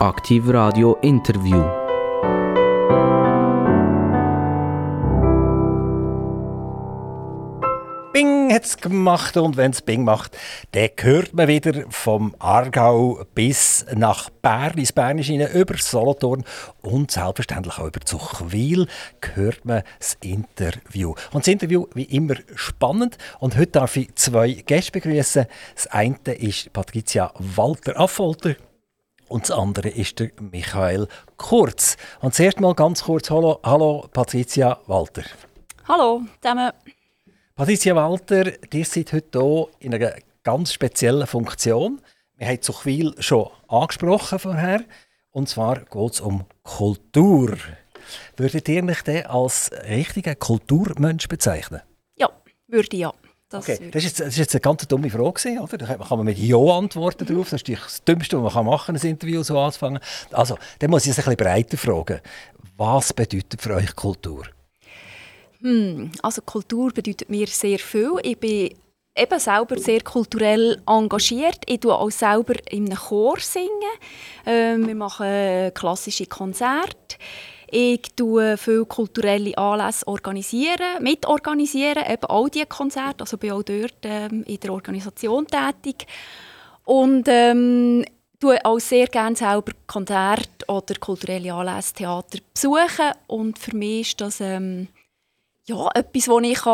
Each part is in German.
Aktiv Radio Interview. Bing hat es gemacht und wenn es Bing macht, dann hört man wieder vom Aargau bis nach Bern, ins Bernische hinein, über Solothurn und selbstverständlich auch über Zuchwil hört man das Interview. Und das Interview wie immer spannend und heute darf ich zwei Gäste begrüßen. Das eine ist Patricia Walter Affolter und das andere ist der Michael Kurz. Und zuerst mal ganz kurz, hallo, hallo Patricia Walter. Hallo zusammen. Patricia Walter, ihr seid heute hier in einer ganz speziellen Funktion. Wir haben Zuchwil schon angesprochen vorher. Und zwar geht es um Kultur. Würdet ihr mich denn als richtigen Kulturmensch bezeichnen? Ja, würde ja. Das, okay. das, ist jetzt, das ist jetzt eine ganz dumme Frage, oder? Da kann man mit Ja antworten mhm. drauf. Das ist das Dümmste, was man machen kann, ein Interview so anzufangen. Also, dann muss ich es ein bisschen breiter fragen. Was bedeutet für euch Kultur? Hm, also Kultur bedeutet mir sehr viel. Ich bin eben selber sehr kulturell engagiert. Ich tue auch selber in einem Chor singen. Ähm, wir machen klassische Konzerte. Ich tue viele kulturelle Anlässe organisieren, mitorganisieren, eben auch diese Konzerte. Also bin auch dort ähm, in der Organisation tätig. Und ähm, tue auch sehr gerne selber Konzerte oder kulturelle Anlässe, Theater besuchen. Und für mich ist das ähm, ja, etwas, wo ich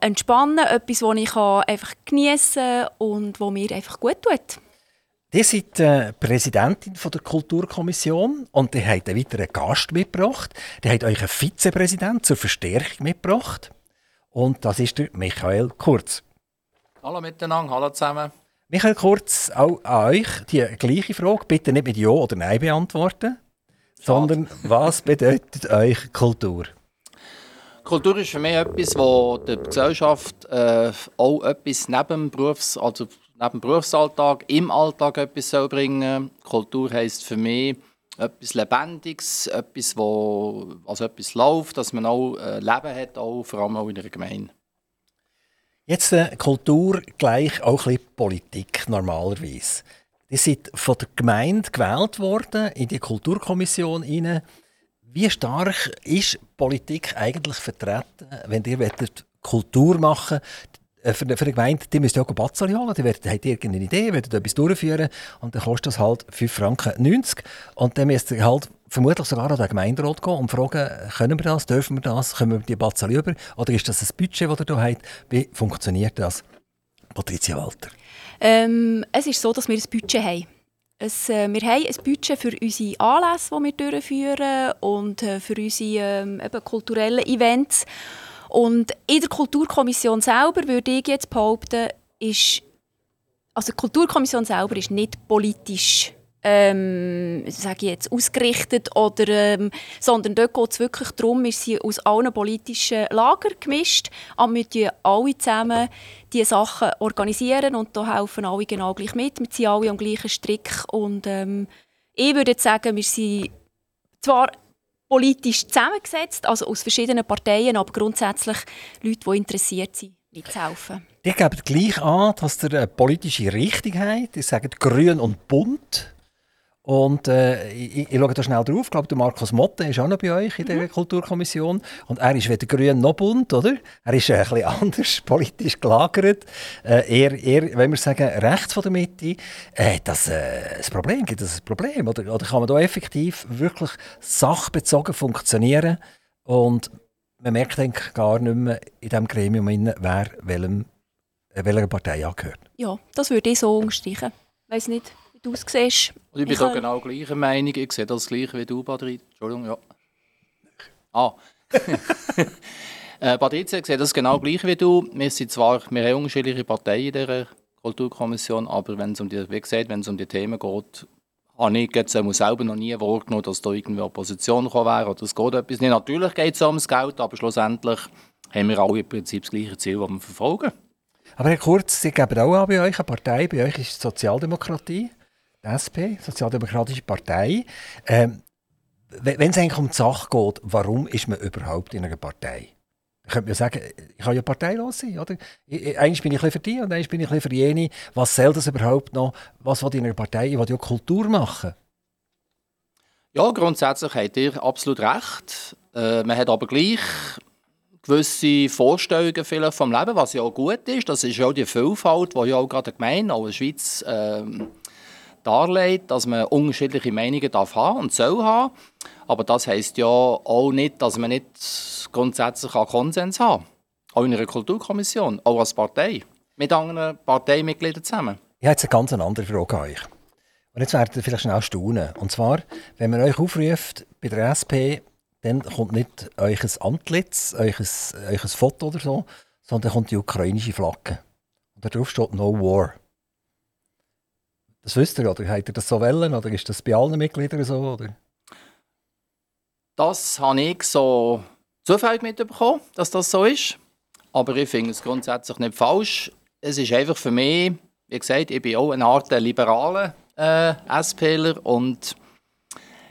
entspannen kann, etwas, wo ich einfach geniessen kann und wo mir einfach gut tut. Ihr seid äh, Präsidentin von der Kulturkommission und ihr habt einen weiteren Gast mitgebracht. Ihr habt euch einen Vizepräsident zur Verstärkung mitgebracht. Und das ist der Michael Kurz. Hallo miteinander, hallo zusammen. Michael Kurz, auch an euch die gleiche Frage. Bitte nicht mit Ja oder Nein beantworten, Schade. sondern was bedeutet euch Kultur? Kultur ist für mich etwas, wo der Gesellschaft äh, auch etwas neben dem, Berufs-, also neben dem Berufsalltag, im Alltag etwas soll bringen Kultur heisst für mich etwas Lebendiges, etwas, wo, also etwas läuft, dass man auch äh, Leben hat, auch, vor allem auch in der Gemeinde. Jetzt äh, Kultur gleich auch ein bisschen Politik normalerweise. Die sind von der Gemeinde gewählt worden in die Kulturkommission hinein. Wie stark ist Politik eigentlich vertreten, wenn ihr Kultur machen wollt? Für, für eine Gemeinde, die müsst ihr auch Bazzali holen, die wollt, habt irgendeine Idee, wollt etwas durchführen und dann kostet das halt 5 Franken 90 und dann müsst ihr halt vermutlich sogar an den Gemeinderat gehen und fragen, können wir das, dürfen wir das, können wir die Bazzali über oder ist das ein Budget, das ihr hier habt? Wie funktioniert das? Patricia Walter. Ähm, es ist so, dass wir ein Budget haben. Es, äh, wir haben ein Budget für unsere Anlässe, die wir durchführen und äh, für unsere ähm, eben kulturellen Events. Und in der Kulturkommission selber würde ich jetzt behaupten, ist, also die Kulturkommission selber ist nicht politisch ähm, sage ich jetzt, ausgerichtet, oder, ähm, sondern dort geht es wirklich darum, wir sind aus allen politischen Lagern gemischt, aber wir alle zusammen diese Sachen organisieren und da helfen alle genau gleich mit. Wir sind alle am gleichen Strick und ähm, ich würde sagen, wir sind zwar politisch zusammengesetzt, also aus verschiedenen Parteien, aber grundsätzlich Leute, die interessiert sind, mitzuhelfen. Die geben gleich an, dass ihr eine politische Richtung habt. Ich sage grün und bunt. Und äh, ich, ich schaue da schnell drauf. Ich glaube, der Markus Motte ist auch noch bei euch in der mhm. Kulturkommission. Und er ist weder grün noch bunt, oder? Er ist äh, ein bisschen anders politisch gelagert. Äh, eher, eher, wenn wir sagen, rechts von der Mitte. Äh, das, äh, das Problem, gibt es ein Problem? Oder, oder kann man da effektiv wirklich sachbezogen funktionieren? Und man merkt eigentlich gar nicht mehr in diesem Gremium, wer welchem, äh, welcher Partei angehört. Ja, das würde ich so unterstreichen. Ich weiß nicht du es siehst. Und ich bin ich da genau gleicher Meinung. Ich sehe das gleiche wie du, Patrick. Entschuldigung, ja. Ah. äh, Patrizia sieht das genau gleich wie du. Wir sind zwar wir haben unterschiedliche Parteien in dieser Kulturkommission, aber wenn es um die, wie gesagt, wenn es um die Themen geht, habe ich jetzt selber noch nie wahrgenommen, dass da irgendwie Opposition wäre oder es geht etwas nicht. Natürlich geht es ums Geld, aber schlussendlich haben wir alle im Prinzip das gleiche Ziel, das wir verfolgen. Aber Herr Kurz, Sie geben auch an bei euch eine Partei, bei euch ist die Sozialdemokratie SP, Sozialdemokratische Partei. Ähm, wenn es eigentlich um die Sache geht, warum ist man überhaupt in einer Partei? Ich könnte mir sagen, ich kann ja parteilos sein, oder? Eins bin ich für die und eins bin ich für jene. Was soll das überhaupt noch? Was will in einer Partei? Ich will ja Kultur machen. Ja, grundsätzlich habt ihr absolut recht. Äh, man hat aber gleich gewisse Vorstellungen vielleicht vom Leben, was ja auch gut ist. Das ist ja auch die Vielfalt, die ja auch gerade gemein auch in der Schweiz ähm, darlegt, dass man unterschiedliche Meinungen darf haben und soll haben. Aber das heisst ja auch nicht, dass man nicht grundsätzlich Konsens haben Auch in einer Kulturkommission, auch als Partei, mit anderen Parteimitgliedern zusammen. Ich habe jetzt eine ganz andere Frage an euch. Und jetzt werdet ihr vielleicht schnell staunen. Und zwar, wenn man euch aufruft bei der SP, dann kommt nicht ein Antlitz, euch ein Foto oder so, sondern kommt die ukrainische Flagge. Und darauf steht No War. Das wisst ihr, oder habt ihr das so wollen, oder ist das bei allen Mitgliedern so? Oder? Das habe ich so zufällig mitbekommen, dass das so ist. Aber ich finde es grundsätzlich nicht falsch. Es ist einfach für mich, wie gesagt, ich bin auch eine Art liberaler äh, SPler und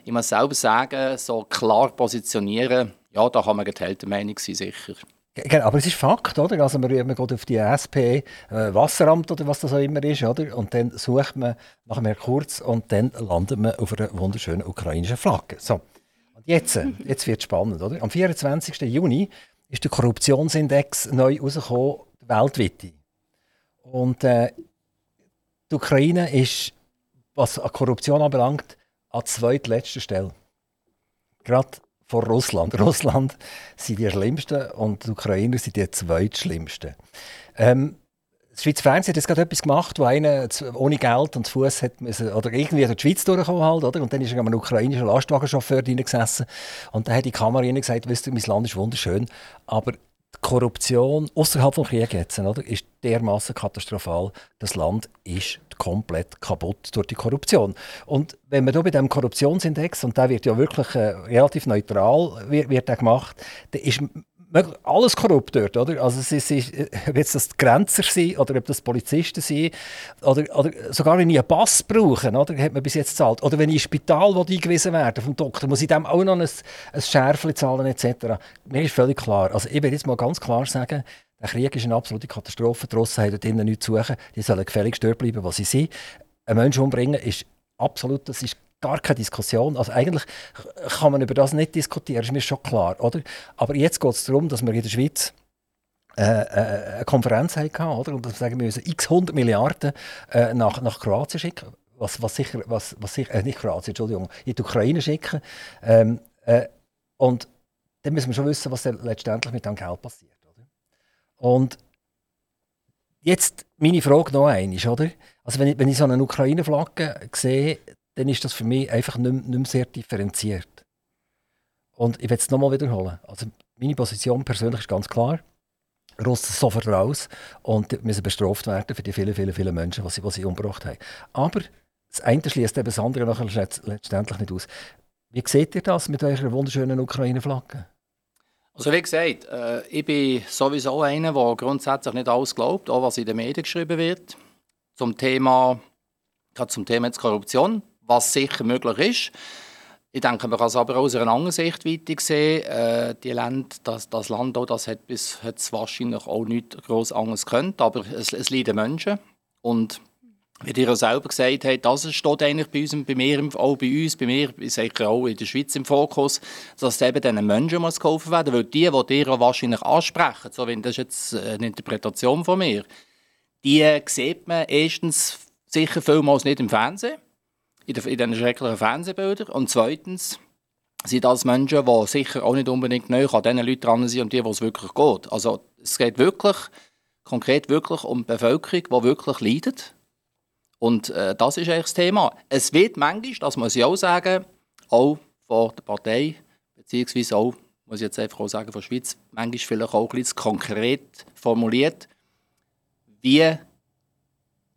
ich muss selber sagen, so klar positionieren, ja, da kann man geteilter Meinung sein, sicher. Genau, aber es ist Fakt, oder? Also man, man geht auf die SP, äh, Wasseramt oder was das auch immer ist, oder? Und dann sucht man nach einem Kurz und dann landet man auf einer wunderschönen ukrainischen Flagge. So. Und jetzt, äh, jetzt wird es spannend, oder? Am 24. Juni ist der Korruptionsindex neu rausgekommen, weltweit. Und äh, die Ukraine ist, was Korruption anbelangt, an zweitletzter Stelle. Gerade vor Russland. Russland sind die Schlimmsten und die Ukrainer sind die zweitschlimmsten. Ähm, das Schweizer Fernsehen hat jetzt gerade etwas gemacht, wo einer ohne Geld und Fuß hat müssen, oder irgendwie durch die Schweiz durchkommen halt, oder? Und dann ist er ein ukrainischer Lastwagenchauffeur drin gesessen und dann hat die Kamera gesagt, wisst ihr, mein Land ist wunderschön, aber Korruption außerhalb des Krieges jetzt, oder, ist dermaßen katastrophal. Das Land ist komplett kaputt durch die Korruption. Und wenn man da bei dem Korruptionsindex und der wird ja wirklich äh, relativ neutral wird, wird gemacht, dann ist alles korrupt dort, oder? Also es ist, ob jetzt das Grenzer sind oder ob das Polizisten sind oder, oder sogar wenn ich einen Pass brauche, oder, hat man bis jetzt gezahlt. Oder wenn ich ins Spital eingewiesen werde vom Doktor, muss ich dem auch noch ein, ein Schärfchen zahlen etc. Mir ist völlig klar, also ich will jetzt mal ganz klar sagen, der Krieg ist eine absolute Katastrophe, die haben dort drinnen nichts zu suchen, die sollen gefällig dort bleiben, was sie sind. Ein Menschen umbringen ist absolut, das ist gar keine Diskussion. Also eigentlich kann man über das nicht diskutieren, ist mir schon klar, oder? Aber jetzt geht es darum, dass wir in der Schweiz äh, äh, eine Konferenz hatten, oder? Und dass wir sagen, wir müssen x 100 Milliarden äh, nach, nach Kroatien schicken, was, was sicher, was, was sicher, äh, nicht Kroatien, Entschuldigung, in die Ukraine schicken. Ähm, äh, und dann müssen wir schon wissen, was letztendlich mit dem Geld passiert, oder? Und jetzt meine Frage noch einmal, oder? Also wenn ich, wenn ich so eine Ukraine-Flagge sehe, dann ist das für mich einfach nicht, nicht mehr sehr differenziert. Und ich will es nochmal wiederholen. Also meine Position persönlich ist ganz klar. Russen sofort raus und müssen bestraft werden für die vielen, vielen, vielen Menschen, die sie, sie umgebracht haben. Aber das eine schließt eben das andere nachher letztendlich nicht aus. Wie seht ihr das mit eurer wunderschönen Ukraine-Flagge? Also wie gesagt, äh, ich bin sowieso einer, der grundsätzlich nicht alles glaubt, auch was in den Medien geschrieben wird. Zum Thema, gerade zum Thema jetzt Korruption was sicher möglich ist. Ich denke, man kann es aber aus einer anderen Sicht weiter sehen. Äh, die Länder, das, das Land auch, das hat jetzt wahrscheinlich auch nichts groß anderes können, aber es, es leiden Menschen. Und wie ihr ja selber gesagt habt, das steht eigentlich bei uns, bei mir, auch bei uns, bei mir, sicher auch in der Schweiz im Fokus, dass es eben diesen Menschen muss geholfen werden weil die, die ihr wahrscheinlich ansprechen, so wenn das ist jetzt eine Interpretation von mir, die sieht man erstens sicher vielmals nicht im Fernsehen in, diesen schrecklichen Fernsehbildern. Und zweitens sind das Menschen, die sicher auch nicht unbedingt neu an den Leuten dran sind, um die, es wirklich geht. Also es geht wirklich, konkret wirklich um die Bevölkerung, die wirklich leidet. Und äh, das ist eigentlich das Thema. Es wird manchmal, das muss ich auch sagen, auch von der Partei, beziehungsweise auch, muss ich jetzt einfach auch sagen, von der Schweiz, manchmal vielleicht auch bisschen konkret formuliert, wie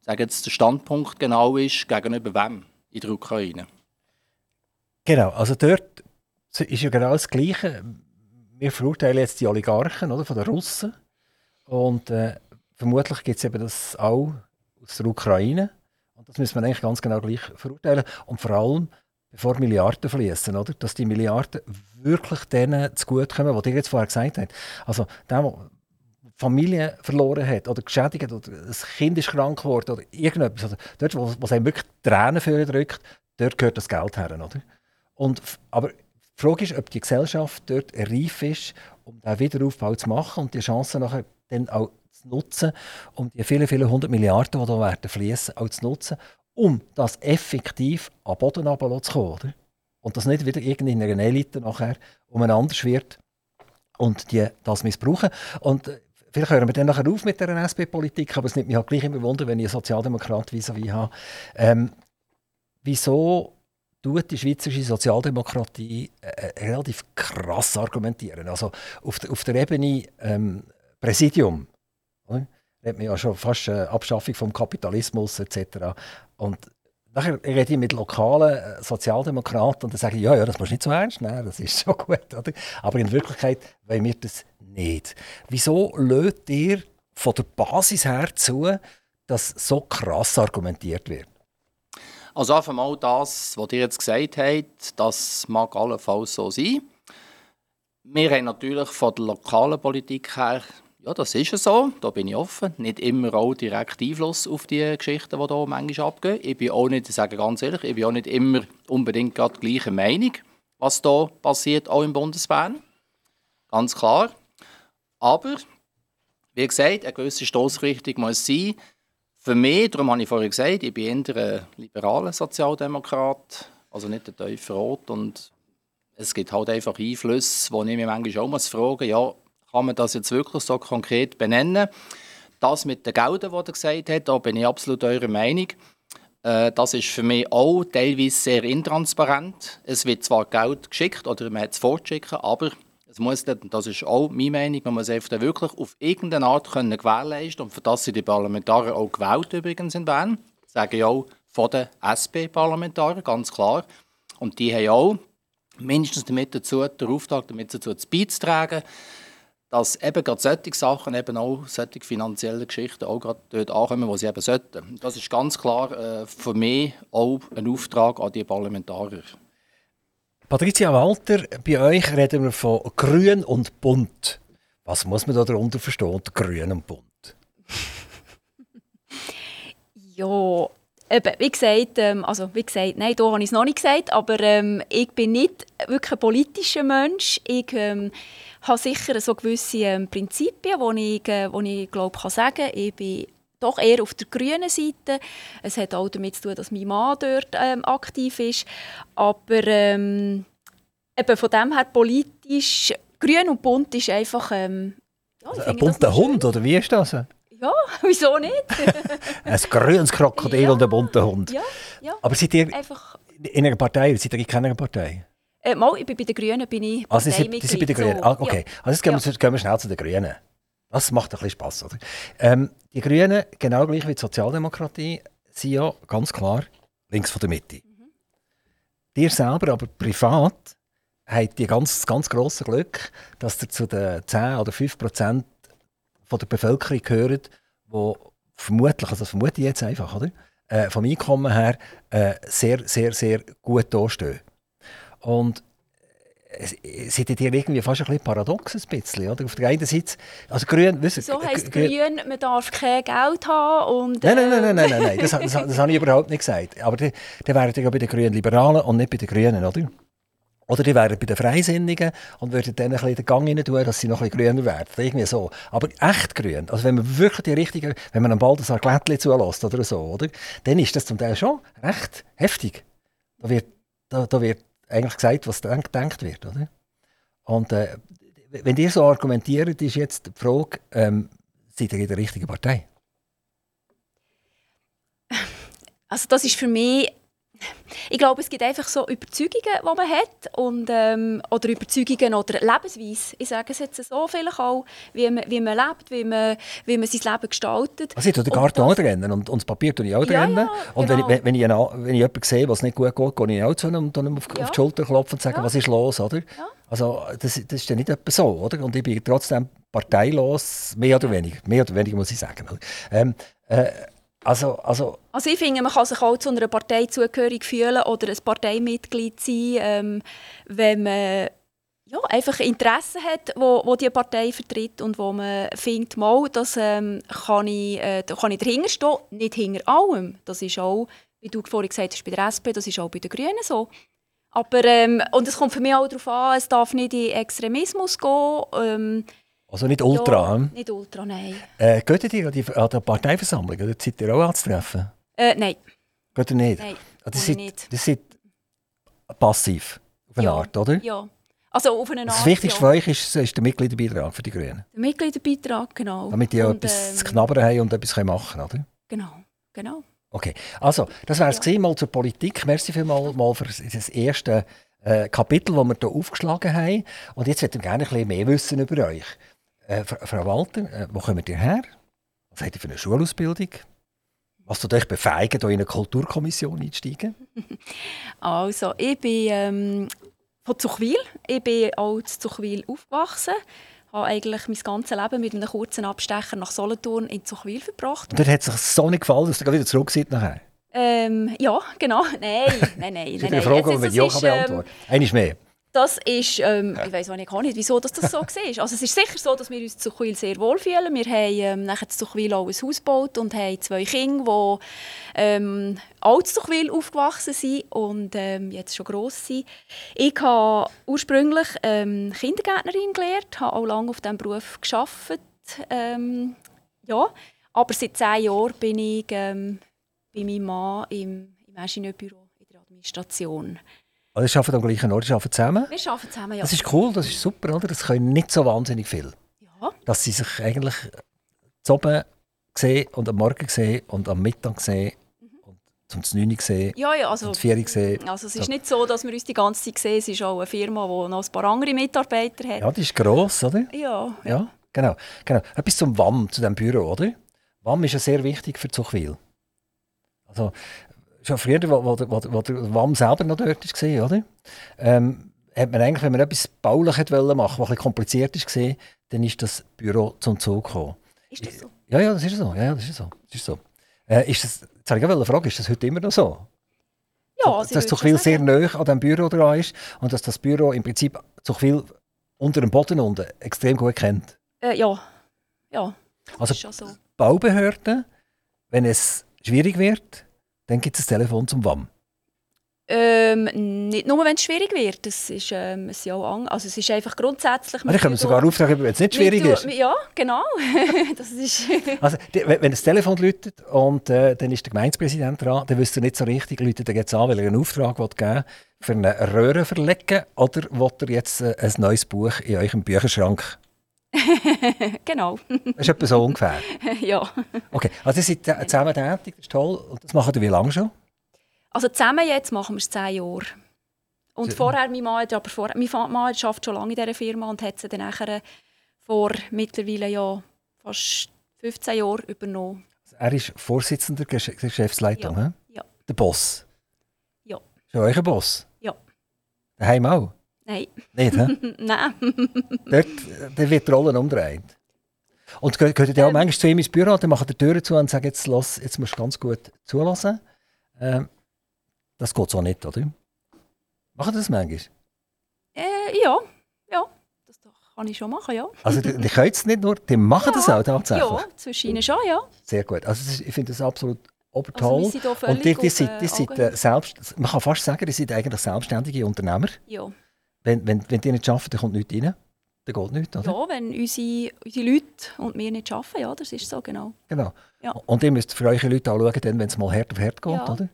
sagen jetzt, der Standpunkt genau ist, gegenüber wem in der Ukraine. Genau, also dort ist ja genau das Gleiche. Wir verurteilen jetzt die Oligarchen oder, von den Russen und äh, vermutlich gibt es eben das auch aus der Ukraine. Und das müssen wir eigentlich ganz genau gleich verurteilen. Und vor allem, bevor Milliarden fließen, oder? dass die Milliarden wirklich denen zugutekommen, die ihr jetzt vorher gesagt habt. Also, der Familie verloren hat oder geschädigt oder ein Kind ist krank geworden oder irgendetwas. Also dort, wo, wo es einem wirklich Tränen für drückt, dort gehört das Geld her. Oder? Und, aber die Frage ist, ob die Gesellschaft dort reif ist, um den Wiederaufbau zu machen und die Chance nachher dann auch zu nutzen, um die vielen, vielen hundert Milliarden, die werden fließen, auch zu nutzen, um das effektiv an Boden zu kommen. Oder? Und das nicht wieder irgendwie in einer Elite nachher umeinander wird und die das missbrauchen. Und äh, vielleicht hören wir dann nachher auf mit der SP-Politik, aber es nimmt mich halt gleich immer Wunder, wenn ich einen Sozialdemokrat vis à habe. Ähm, wieso tut die schweizerische Sozialdemokratie äh, äh, relativ krass argumentieren? Also auf, der, auf der Ebene ähm, Präsidium, oder? hat man ja schon fast äh, Abschaffung vom Kapitalismus etc. Und Nachher rede ich mit lokalen äh, Sozialdemokraten und dann sage ich, ja, ja, das musst du nicht so ernst nehmen, das ist schon gut. Oder? Aber in Wirklichkeit wollen wir das nicht. Wieso löst ihr von der Basis her zu, dass so krass argumentiert wird? Also einfach mal das, was ihr jetzt gesagt habt, das mag allenfalls so sein. Wir haben natürlich von der lokalen Politik her ja, das ist so, da bin ich offen. Nicht immer auch direkt Einfluss auf die Geschichten, die hier manchmal abgehen. Ich bin auch nicht, ich sage ganz ehrlich, ich bin auch nicht immer unbedingt gerade gleicher Meinung, was da passiert, auch im Bundesbahn. Ganz klar. Aber, wie gesagt, eine gewisse Stoßrichtung muss sein. Für mich, darum habe ich vorhin gesagt, ich bin eher ein liberaler Sozialdemokrat, also nicht ein tiefer Rot. Und es gibt halt einfach Einflüsse, wo ich mich manchmal auch muss fragen ja, kann man das jetzt wirklich so konkret benennen. Das mit den Geldern, die er gesagt hat, da bin ich absolut eurer Meinung. Äh, das ist für mich auch teilweise sehr intransparent. Es wird zwar Geld geschickt oder man hat es vorzuschicken, aber es muss das ist auch meine Meinung, man muss einfach wirklich auf irgendeine Art können gewährleisten und für das sind die Parlamentarier auch gewählt übrigens in Bern, das sage ich auch von den SP-Parlamentariern, ganz klar. Und die haben auch mindestens damit dazu, den Auftrag damit dazu beizutragen, dass eben gerade solche Sachen, eben auch solche finanzielle Geschichten auch gerade dort ankommen, wo sie eben sollten. Das ist ganz klar äh, für mich auch ein Auftrag an die Parlamentarier. Patricia Walter, bei euch reden wir von grün und bunt. Was muss man da darunter verstehen, grün und bunt? ja, Eben, wie gesagt, ähm, also wie gesagt, nein, da habe ich es noch nicht gesagt, aber ähm, ich bin nicht wirklich ein politischer Mensch. Ich ähm, habe sicher so gewisse ähm, Prinzipien, die ich, äh, ich glaube, kann sagen Ich bin doch eher auf der grünen Seite. Es hat auch damit zu tun, dass mein Mann dort ähm, aktiv ist. Aber ähm, eben von dem her politisch, grün und bunt ist einfach... Ähm, ja, also ein bunter Hund, oder wie ist das? Ja, wieso nicht? ein grünes Krokodil ja. und ein bunter Hund. Ja, ja. Aber seid ihr Einfach... in einer Partei oder seid ihr in keiner Partei? Äh, mal, ich bin bei den Grünen bin ich also Sie sind bei den Grünen? Ah, okay. Ja. Also jetzt gehen wir, gehen wir schnell zu den Grünen. Das macht ein bisschen Spass, oder? Ähm, die Grünen, genau gleich wie die Sozialdemokratie, sind ja ganz klar links von der Mitte. Mhm. Dir selber aber privat habt die ganz, ganz grosse Glück, dass ihr zu den 10 oder 5 Prozent von der Bevölkerung gehört, die vermutlich, also das vermute ich jetzt einfach, oder? Äh, vom Einkommen her äh, sehr, sehr, sehr gut dastehen. Und seid ihr irgendwie fast ein bisschen paradox ein bisschen, oder? Auf der einen Seite, also grün, wissen, So heisst grün, man darf kein Geld haben und... Nein, nein, nein, nein, nein, das, das, habe ich überhaupt nicht gesagt. Aber dann wären ja bei den grünen Liberalen und nicht bei den Grünen, oder? Oder die wären bei den Freisinnigen und würden dann ein bisschen den Gang rein tun, dass sie noch ein bisschen grüner werden. Irgendwie so. Aber echt grün, also wenn man wirklich die richtige, wenn man einem Baldassar Glättli zulässt oder so, oder? Dann ist das zum Teil schon recht heftig. Da wird, da, da wird eigentlich gesagt, was gedacht wird, oder? Und äh, wenn ihr so argumentiert, ist jetzt die Frage, ähm, seid ihr in der richtigen Partei? Also das ist für mich ich glaube, es gibt einfach so Überzeugungen, die man hat und, ähm, oder Überzeugungen oder Lebensweise. Ich sage es jetzt so vielleicht auch, wie man, wie man lebt, wie man, wie man sein Leben gestaltet. Also ich tue den Garten auch trennen und, und das Papier tue ich auch ja, trennen. Ja, und genau. wenn, ich, wenn, ich wenn ich jemanden sehe, was nicht gut geht, gehe ich auch zu ihm und dann auf, ja. auf die Schulter klopfen und sagen, was ist los, oder? Also das, das ist ja nicht etwa so, oder? Und ich bin trotzdem parteilos, mehr oder weniger, mehr oder weniger muss ich sagen. Ähm, äh, also, also, also ich finde, man kann sich auch zu einer Partei zugehörig fühlen oder ein Parteimitglied sein, ähm, wenn man ja, einfach Interessen hat, wo, wo die Partei vertritt und wo man findet, mal, das ähm, kann, ich, äh, kann ich dahinter stehen, nicht hinter allem. Das ist auch, wie du vorhin gesagt hast, bei der SP, das ist auch bei den Grünen so. Aber, ähm, und es kommt für mich auch darauf an, es darf nicht in Extremismus gehen. Ähm, Also nicht Ultra. ja, hm? nicht Ultra, nein. Äh, geht ihr an die, an die Parteiversammlung? Oder seid ihr auch anzutreffen? Äh, nein, Geht ihr nicht? nein. Ah, gehe das, seid, nicht. das seid passiv, auf eine Ja. Art, oder? Ja. Also auf eine Art, Das Wichtigste ja. für euch ist, ist der Mitgliederbeitrag für die Grünen. Der Mitgliederbeitrag, genau. Damit die auch Und, etwas ähm, zu knabbern haben und etwas machen können, oder? Genau, genau. Okay, also, das wäre es Ja. mal zur Politik. Merci vielmals mal für das erste äh, Kapitel, das wir hier aufgeschlagen haben. Und jetzt möchte ich gerne ein bisschen mehr wissen über euch. Äh, Fra- Frau Walter, äh, wo kommt ihr her? Was habt ihr für eine Schulausbildung? Was tut euch befähigen, hier in eine Kulturkommission einzusteigen? Also, ich bin ähm, von Zuchwil. Ich bin auch in Zuchwil aufgewachsen. habe eigentlich mein ganzes Leben mit einem kurzen Abstecher nach Solothurn in Zuchwil verbracht. Und dort hat es sich so nicht gefallen, dass ihr wieder zurück seid nachher. Ähm, ja, genau. Nein, nein, nein. Nein, eine nein. Frage, die man mit Ja ähm, beantworten kann. Einmal mehr. Das ist, ähm, ich weiß auch nicht, wieso dass das so war. Also es ist sicher so, dass wir uns in Zuchwil sehr wohl fühlen. Wir haben ähm, nachher in Zuchwil auch ein Haus gebaut und haben zwei Kinder, die ähm, auch in Zuchwil aufgewachsen sind und ähm, jetzt schon gross sind. Ich habe ursprünglich ähm, Kindergärtnerin gelernt, habe auch lange auf diesem Beruf gearbeitet. Ähm, ja. Aber seit zehn Jahren bin ich ähm, bei meinem Mann im, im Ingenieurbüro in der Administration. Also, ihr arbeitet am gleichen Ort, ihr arbeitet zusammen. Wir arbeiten zusammen, ja. Das ist cool, das ist super, oder? Das können nicht so wahnsinnig viel. ja. Dass sie sich eigentlich oben sehen und am Morgen sehen und am Mittag sehen und zum 9 Uhr sehen Ja, ja, also, und zum 4 Uhr sehen. also es ist nicht so, dass wir uns die ganze Zeit sehen. Es ist auch eine Firma, die noch ein paar andere Mitarbeiter hat. Ja, die ist gross, oder? Ja, Ja, genau. genau. Etwas zum WAM, zu diesem Büro, oder? WAM ist ja sehr wichtig für Zuchwil. Also, schon früher, wo, wo, wo, wo der WAM selber noch dort war, oder? Ähm, hat man eigentlich, wenn man etwas baulich machen, was ein bisschen kompliziert war, dann ist das Büro zum Zug gekommen. Ist das so? Ja, ja, das ist so. Ja, ja, das ist so. Das ist so. Äh, ist das, jetzt habe ich eine Frage, ist das heute immer noch so? Ja, also ich dass Zuchwil sehr nah an diesem Büro dran ist und dass das Büro im Prinzip Zuchwil unter dem Boden unten extrem gut kennt. Äh, ja, ja, Also ist schon so. Baubehörden, wenn es schwierig wird, dann gibt es ein Telefon zum WAM. Ähm, nicht nur, wenn es schwierig wird. Das ist, ähm, es, sind auch an, also es ist einfach grundsätzlich... Also, ich kann mir sogar auftragen, wenn es nicht schwierig wir ist. Ja, genau. das ist... Also, die, wenn das Telefon läutet und äh, dann ist der Gemeindepräsident dran, dann wisst ihr nicht so richtig, läutet er jetzt an, weil er einen Auftrag will geben für eine Röhre verlegen oder will er jetzt äh, ein neues Buch in eurem Bücherschrank? genau, Das ist etwa so ungefähr. ja. Okay, also ihr seid äh, zusammen tätig, das ist toll. Und das macht ihr wie lange schon? Also zusammen jetzt machen wir es zehn Jahre. Und Sehr- vorher, mein Mann, aber vor, mein Mann arbeitet schon lange in dieser Firma und hat sie dann nachher vor mittlerweile ja fast 15 Jahren übernommen. Er ist Vorsitzender der Gesch- Geschäftsleitung, Ja. Ja. der Boss. Ja. Ist er euer Boss? Ja. Daheim auch? Nein, Nicht, hä? nein. Dort äh, dann wird die Rolle umdreht. Und geht ihr auch Ähm. manchmal zu ihm ins Büro, dann macht er die Türen zu und sagt, jetzt, los, jetzt musst du ganz gut zulassen. Ähm, das geht so nicht, oder? Macht ihr das manchmal? Äh, ja, ja, das kann ich schon machen, ja. Also die, die können es nicht nur, die machen das auch tatsächlich. Ja, zwischen ihnen schon, ja. Sehr gut. Also ist, ich finde das absolut Also obertoll. völlig und die, die, sind, äh, die sind, äh, selbst, man kann fast sagen, die sind eigentlich selbstständige Unternehmer. Ja. Wenn, wenn, wenn die nicht arbeiten, dann kommt nichts rein. Dann geht nichts, oder? ja, wenn unsere, unsere Leute und wir nicht arbeiten, ja, das ist so, genau. Genau. Ja. Und ihr müsst für eure Leute auch schauen, wenn es mal hart auf hart geht, Ja. oder?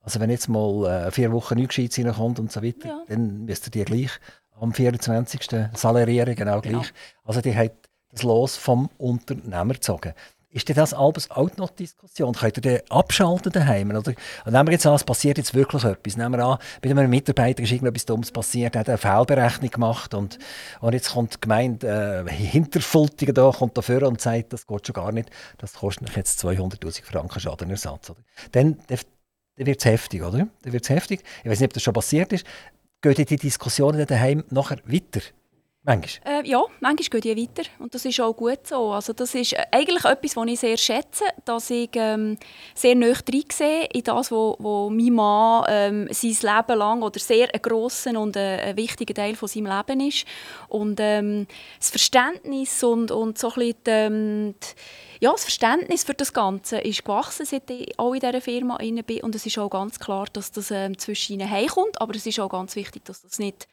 Also wenn jetzt mal äh, vier Wochen nichts Gescheites reinkommt und so weiter, Ja. dann müsst ihr die gleich am 24. salarieren, genau gleich. Genau. Also die hat das Los vom Unternehmer gezogen. Ist das alles auch noch Diskussion? Könnt ihr den abschalten daheim? Oder? Und nehmen wir jetzt an, es passiert jetzt wirklich etwas. Nehmen wir an, bei einem Mitarbeiter ist irgendetwas Dummes passiert, er hat eine Fehlberechnung gemacht und, und jetzt kommt die Gemeinde äh, Hinterfultigen da, kommt dafür und sagt, das geht schon gar nicht, das kostet euch jetzt 200'000 Franken Schadenersatz. Oder? Dann, dann, wird es heftig, oder? Dann wird's heftig. Ich weiß nicht, ob das schon passiert ist. Geht die Diskussionen daheim nachher weiter? Manchmal? Äh, ja, manchmal gehen die weiter und das ist auch gut so. Also das ist äh, eigentlich etwas, was ich sehr schätze, dass ich ähm, sehr nah sehe in das, wo, wo mein Mann ähm, sein Leben lang oder sehr ein grosser und ein, ein wichtiger Teil von seinem Leben ist. Und ähm, das Verständnis und, und so ein bisschen die, ähm, die, ja, das Verständnis für das Ganze ist gewachsen, seit ich auch in dieser Firma bin. Und es ist auch ganz klar, dass das ähm, zwischen ihnen heimkommt, aber es ist auch ganz wichtig, dass das nicht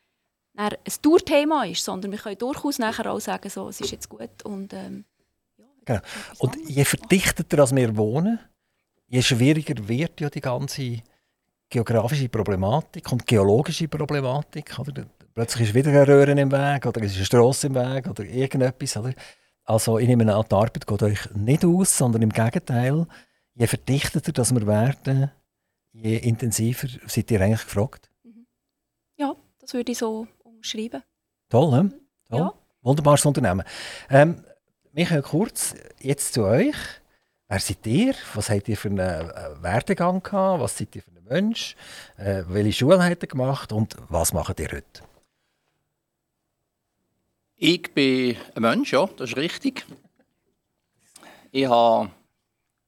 ein Tourthema ist, sondern wir können durchaus nachher auch sagen, so, es ist jetzt gut. Und, ähm, ja, genau. und je verdichteter als wir wohnen, je schwieriger wird ja die ganze geografische Problematik und geologische Problematik. Oder? Plötzlich ist wieder eine Röhre im Weg oder es ist eine Strasse im Weg oder irgendetwas. Oder? Also ich nehme an, die Arbeit geht euch nicht aus, sondern im Gegenteil, je verdichteter das wir werden, je intensiver seid ihr eigentlich gefragt. Mhm. Ja, das würde ich so schreiben. Toll, ne? Toll. Ja. Wunderbares Unternehmen. Ähm, Michael Kurz, jetzt zu euch. Wer seid ihr? Was habt ihr für einen äh, Werdegang gehabt? Was seid ihr für ein Mensch? Äh, welche Schule habt ihr gemacht? Und was macht ihr heute? Ich bin ein Mensch, ja, das ist richtig. Ich habe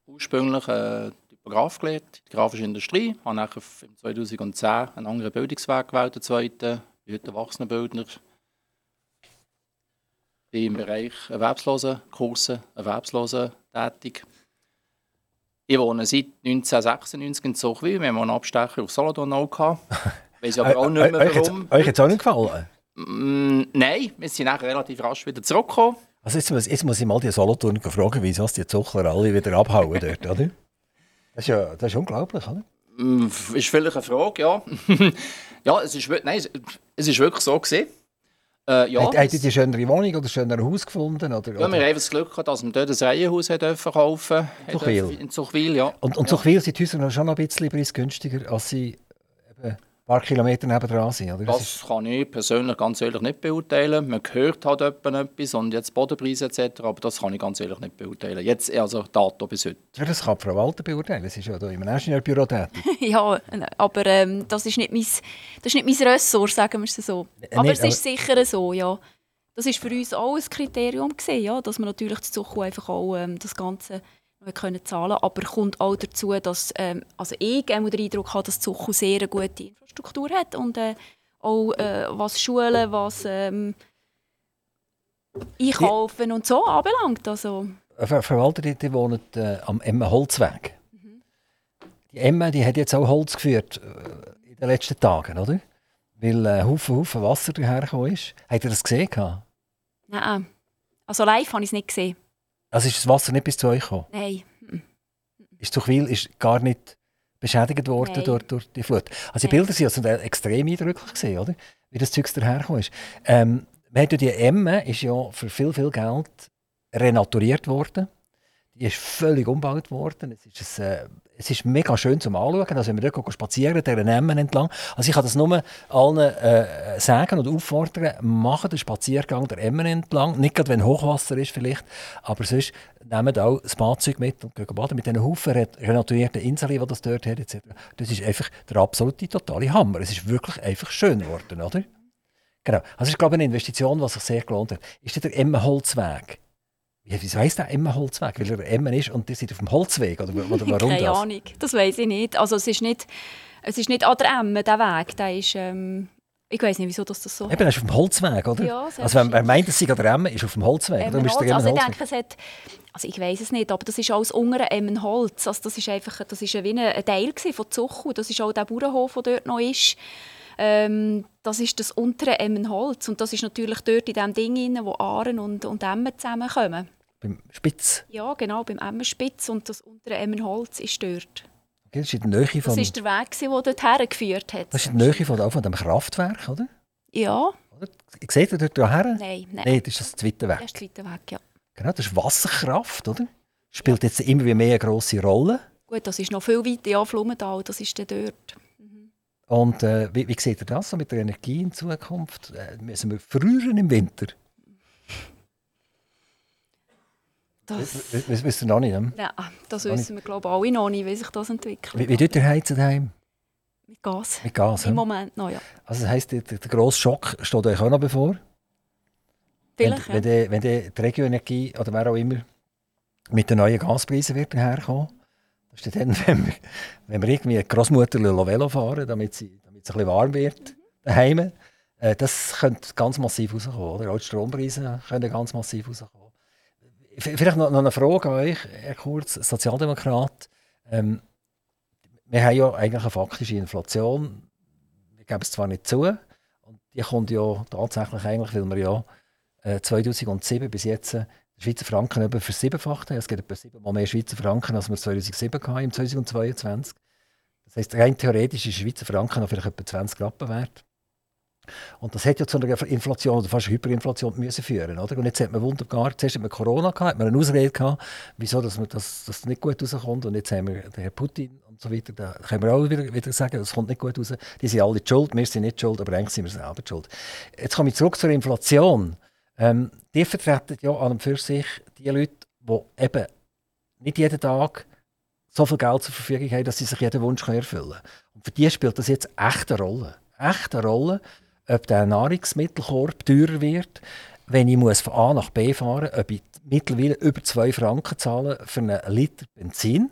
ursprünglich äh, Typograf gelernt, die grafische Industrie. Ich habe nachher 2010 einen anderen Bildungsweg gewählt, den zweiten ich bin Erwachsenenbildner. Bin im Bereich Erwerbslosenkurse, Erwerbslosen tätig. Ich wohne seit 1996 in Zuchwil. Wir haben einen Abstecher auf Solothurn auch gehabt. Weiss aber auch nicht mehr warum. Euch hat es auch nicht gefallen? Mm, nein, wir sind nachher relativ rasch wieder zurückgekommen. Also jetzt, muss, jetzt muss ich mal die Solothurn fragen, wieso die Zuchler alle wieder abhauen dort, oder? Das ist ja das ist unglaublich, oder? Mm, ist vielleicht eine Frage, ja. ja, es ist, nein, es ist wirklich so gesehen. Äh, ja, Habt ihr die schönere Wohnung oder schönere Haus gefunden? Oder, ja, wir haben das Glück gehabt, dass wir dort ein Reihenhaus kaufen Zuchwil. In Zuchwil, ja. Und, und ja. Zuchwil sind die Häuser schon noch ein bisschen preisgünstiger, als sie paar Kilometer nebenan sind. Oder? Das, das kann ich persönlich ganz ehrlich nicht beurteilen. Man hört halt etwas und jetzt Bodenpreise etc., aber das kann ich ganz ehrlich nicht beurteilen. Jetzt, also Dato bis heute. Ja, das kann Frau Walter beurteilen. Sie ist ja hier im Ingenieurbüro tätig. ja, aber ähm, das, ist nicht mein, das ist nicht mein Ressort, sagen wir es so. Aber nicht, es ist aber sicher so, ja. Das war für uns auch ein Kriterium, gewesen, ja, dass man natürlich zu Zukunft einfach auch ähm, das Ganze können zahlen Aber kommt auch dazu, dass ähm, also ich den Eindruck habe, dass Zuchu sehr eine gute Infrastruktur hat und äh, auch äh, was Schulen, was ähm, Einkaufen und so anbelangt. Also. Verwalter, die, wohnen äh, am Emma Holzweg. Mhm. Die Emma die hat jetzt auch Holz geführt äh, in den letzten Tagen, oder? Weil äh, Haufen, Haufen Wasser dahergekommen ist. Habt ihr das gesehen? Nein, also live habe ich es nicht gesehen. Also ist das Wasser nicht bis zu euch gekommen? Nein. Ist Zuchwil ist gar nicht beschädigt worden durch, durch, die Flut. Also die Bilder sind also extrem eindrücklich gesehen, oder? Wie das Zeug dahergekommen ist. Ähm, die Emme ist ja für viel, viel Geld renaturiert worden. Die ist völlig umgebaut worden. Es ist, äh, es ist mega schön zum Anschauen. Also wenn wir dort spazieren, der Emmen entlang. Also ich kann das nur allen äh, sagen und auffordern, machen den Spaziergang der Emmen entlang. Nicht gerade, wenn Hochwasser ist vielleicht, aber sonst nehmt auch das Fahrzeug mit und gehen baden mit diesen Haufen renaturierten Inseln, die das dort hat. Etc. Das ist einfach der absolute, totale Hammer. Es ist wirklich einfach schön geworden, oder? Genau. Also ich glaube eine Investition, die sich sehr gelohnt hat. Ist der Emmenholzweg? Ja, wieso heisst der Emmenholzweg? Weil er Emmen ist und ihr seid auf dem Holzweg? Oder, oder warum Keine das? Ahnung, das weiß ich nicht. Also es ist nicht, es ist nicht an der Emme, der Weg. Der ist, ähm, ich weiß nicht, wieso das, das so Eben, er ist auf dem Holzweg, oder? Ja, also wenn man meint, es sei an der Emme, ist auf dem Holzweg. Emmen Holz, also ich denke, es hat, also ich weiß es nicht, aber das ist alles untere Emmenholz. Also das ist einfach, das ist wie ein Teil von Zuchu. Das ist auch der Bauernhof, der dort noch ist. Ähm, das ist das untere Emmenholz und das ist natürlich dort in dem Ding rein, wo Aaren und, und Emmen zusammenkommen beim Spitz? Ja, genau, beim Emmenspitz und das untere Emmenholz ist dort. Okay, das ist der Nähe von... Das ist der Weg, der dort hergeführt hat. Das ist der Nähe von, von dem Kraftwerk, oder? Ja. Oder? Seht ihr dort her? Nein, nein. Nein, das ist das zweite Weg. Das ist der zweite Weg, ja. Genau, das ist Wasserkraft, oder? Spielt jetzt immer mehr eine grosse Rolle. Gut, das ist noch viel weiter, ja, Flumenthal, das ist dann dort. Mhm. Und äh, wie, wie seht ihr das so mit der Energie in Zukunft? Äh, müssen wir früher im Winter? Das w wisst ihr noch nicht, ne? Ja, das wissen wir glaube ich alle noch nicht, wie sich das entwickelt. Wie, wie tut ihr heizen daheim? Mit Gas. Mit Gas, Im Moment noch, ja. Also das heisst, der, der grosse Schock steht euch auch noch bevor? Vielleicht, wenn, wenn, wenn die, die Regioenergie oder wer auch immer mit den neuen Gaspreisen wird herkommen, das ist dann, wenn wir, wenn wir irgendwie Großmutter Velo fahren, damit sie, damit es ein bisschen warm wird daheim, äh, das könnte ganz massiv rauskommen. Oder? Auch die Strompreise können ganz massiv rauskommen. Vielleicht noch, noch eine Frage an euch, Herr Kurz, Sozialdemokrat. Ähm, wir haben ja eigentlich eine faktische Inflation. Wir geben es zwar nicht zu, und die kommt ja tatsächlich eigentlich, weil wir ja äh, 2007 bis jetzt äh, Schweizer Franken etwa versiebenfacht haben. Es gibt etwa siebenmal mehr Schweizer Franken, als wir 2007 hatten, im 2022. Das heisst, rein theoretisch ist Schweizer Franken noch vielleicht etwa 20 Rappen wert. Und das hat ja zu einer Inflation oder fast Hyperinflation müssen führen, oder? Und jetzt hat man wunderbar, zuerst hat man Corona gehabt, hat man eine Ausrede gehabt, wieso dass man das, das nicht gut rauskommt. Und jetzt haben wir den Herrn Putin und so weiter. Da können wir auch wieder, wieder sagen, das kommt nicht gut raus. Die sind alle schuld, wir sind nicht schuld, aber eigentlich sind wir selber schuld. Jetzt komme ich zurück zur Inflation. Ähm, die vertreten ja an und für sich die Leute, die eben nicht jeden Tag so viel Geld zur Verfügung haben, dass sie sich jeden Wunsch erfüllen können. Und für die spielt das jetzt echt eine Rolle. Echt eine Rolle ob der Nahrungsmittelkorb teurer wird, wenn ich muss von A nach B fahren muss, ob ich mittlerweile über 2 Franken zahle für einen Liter Benzin.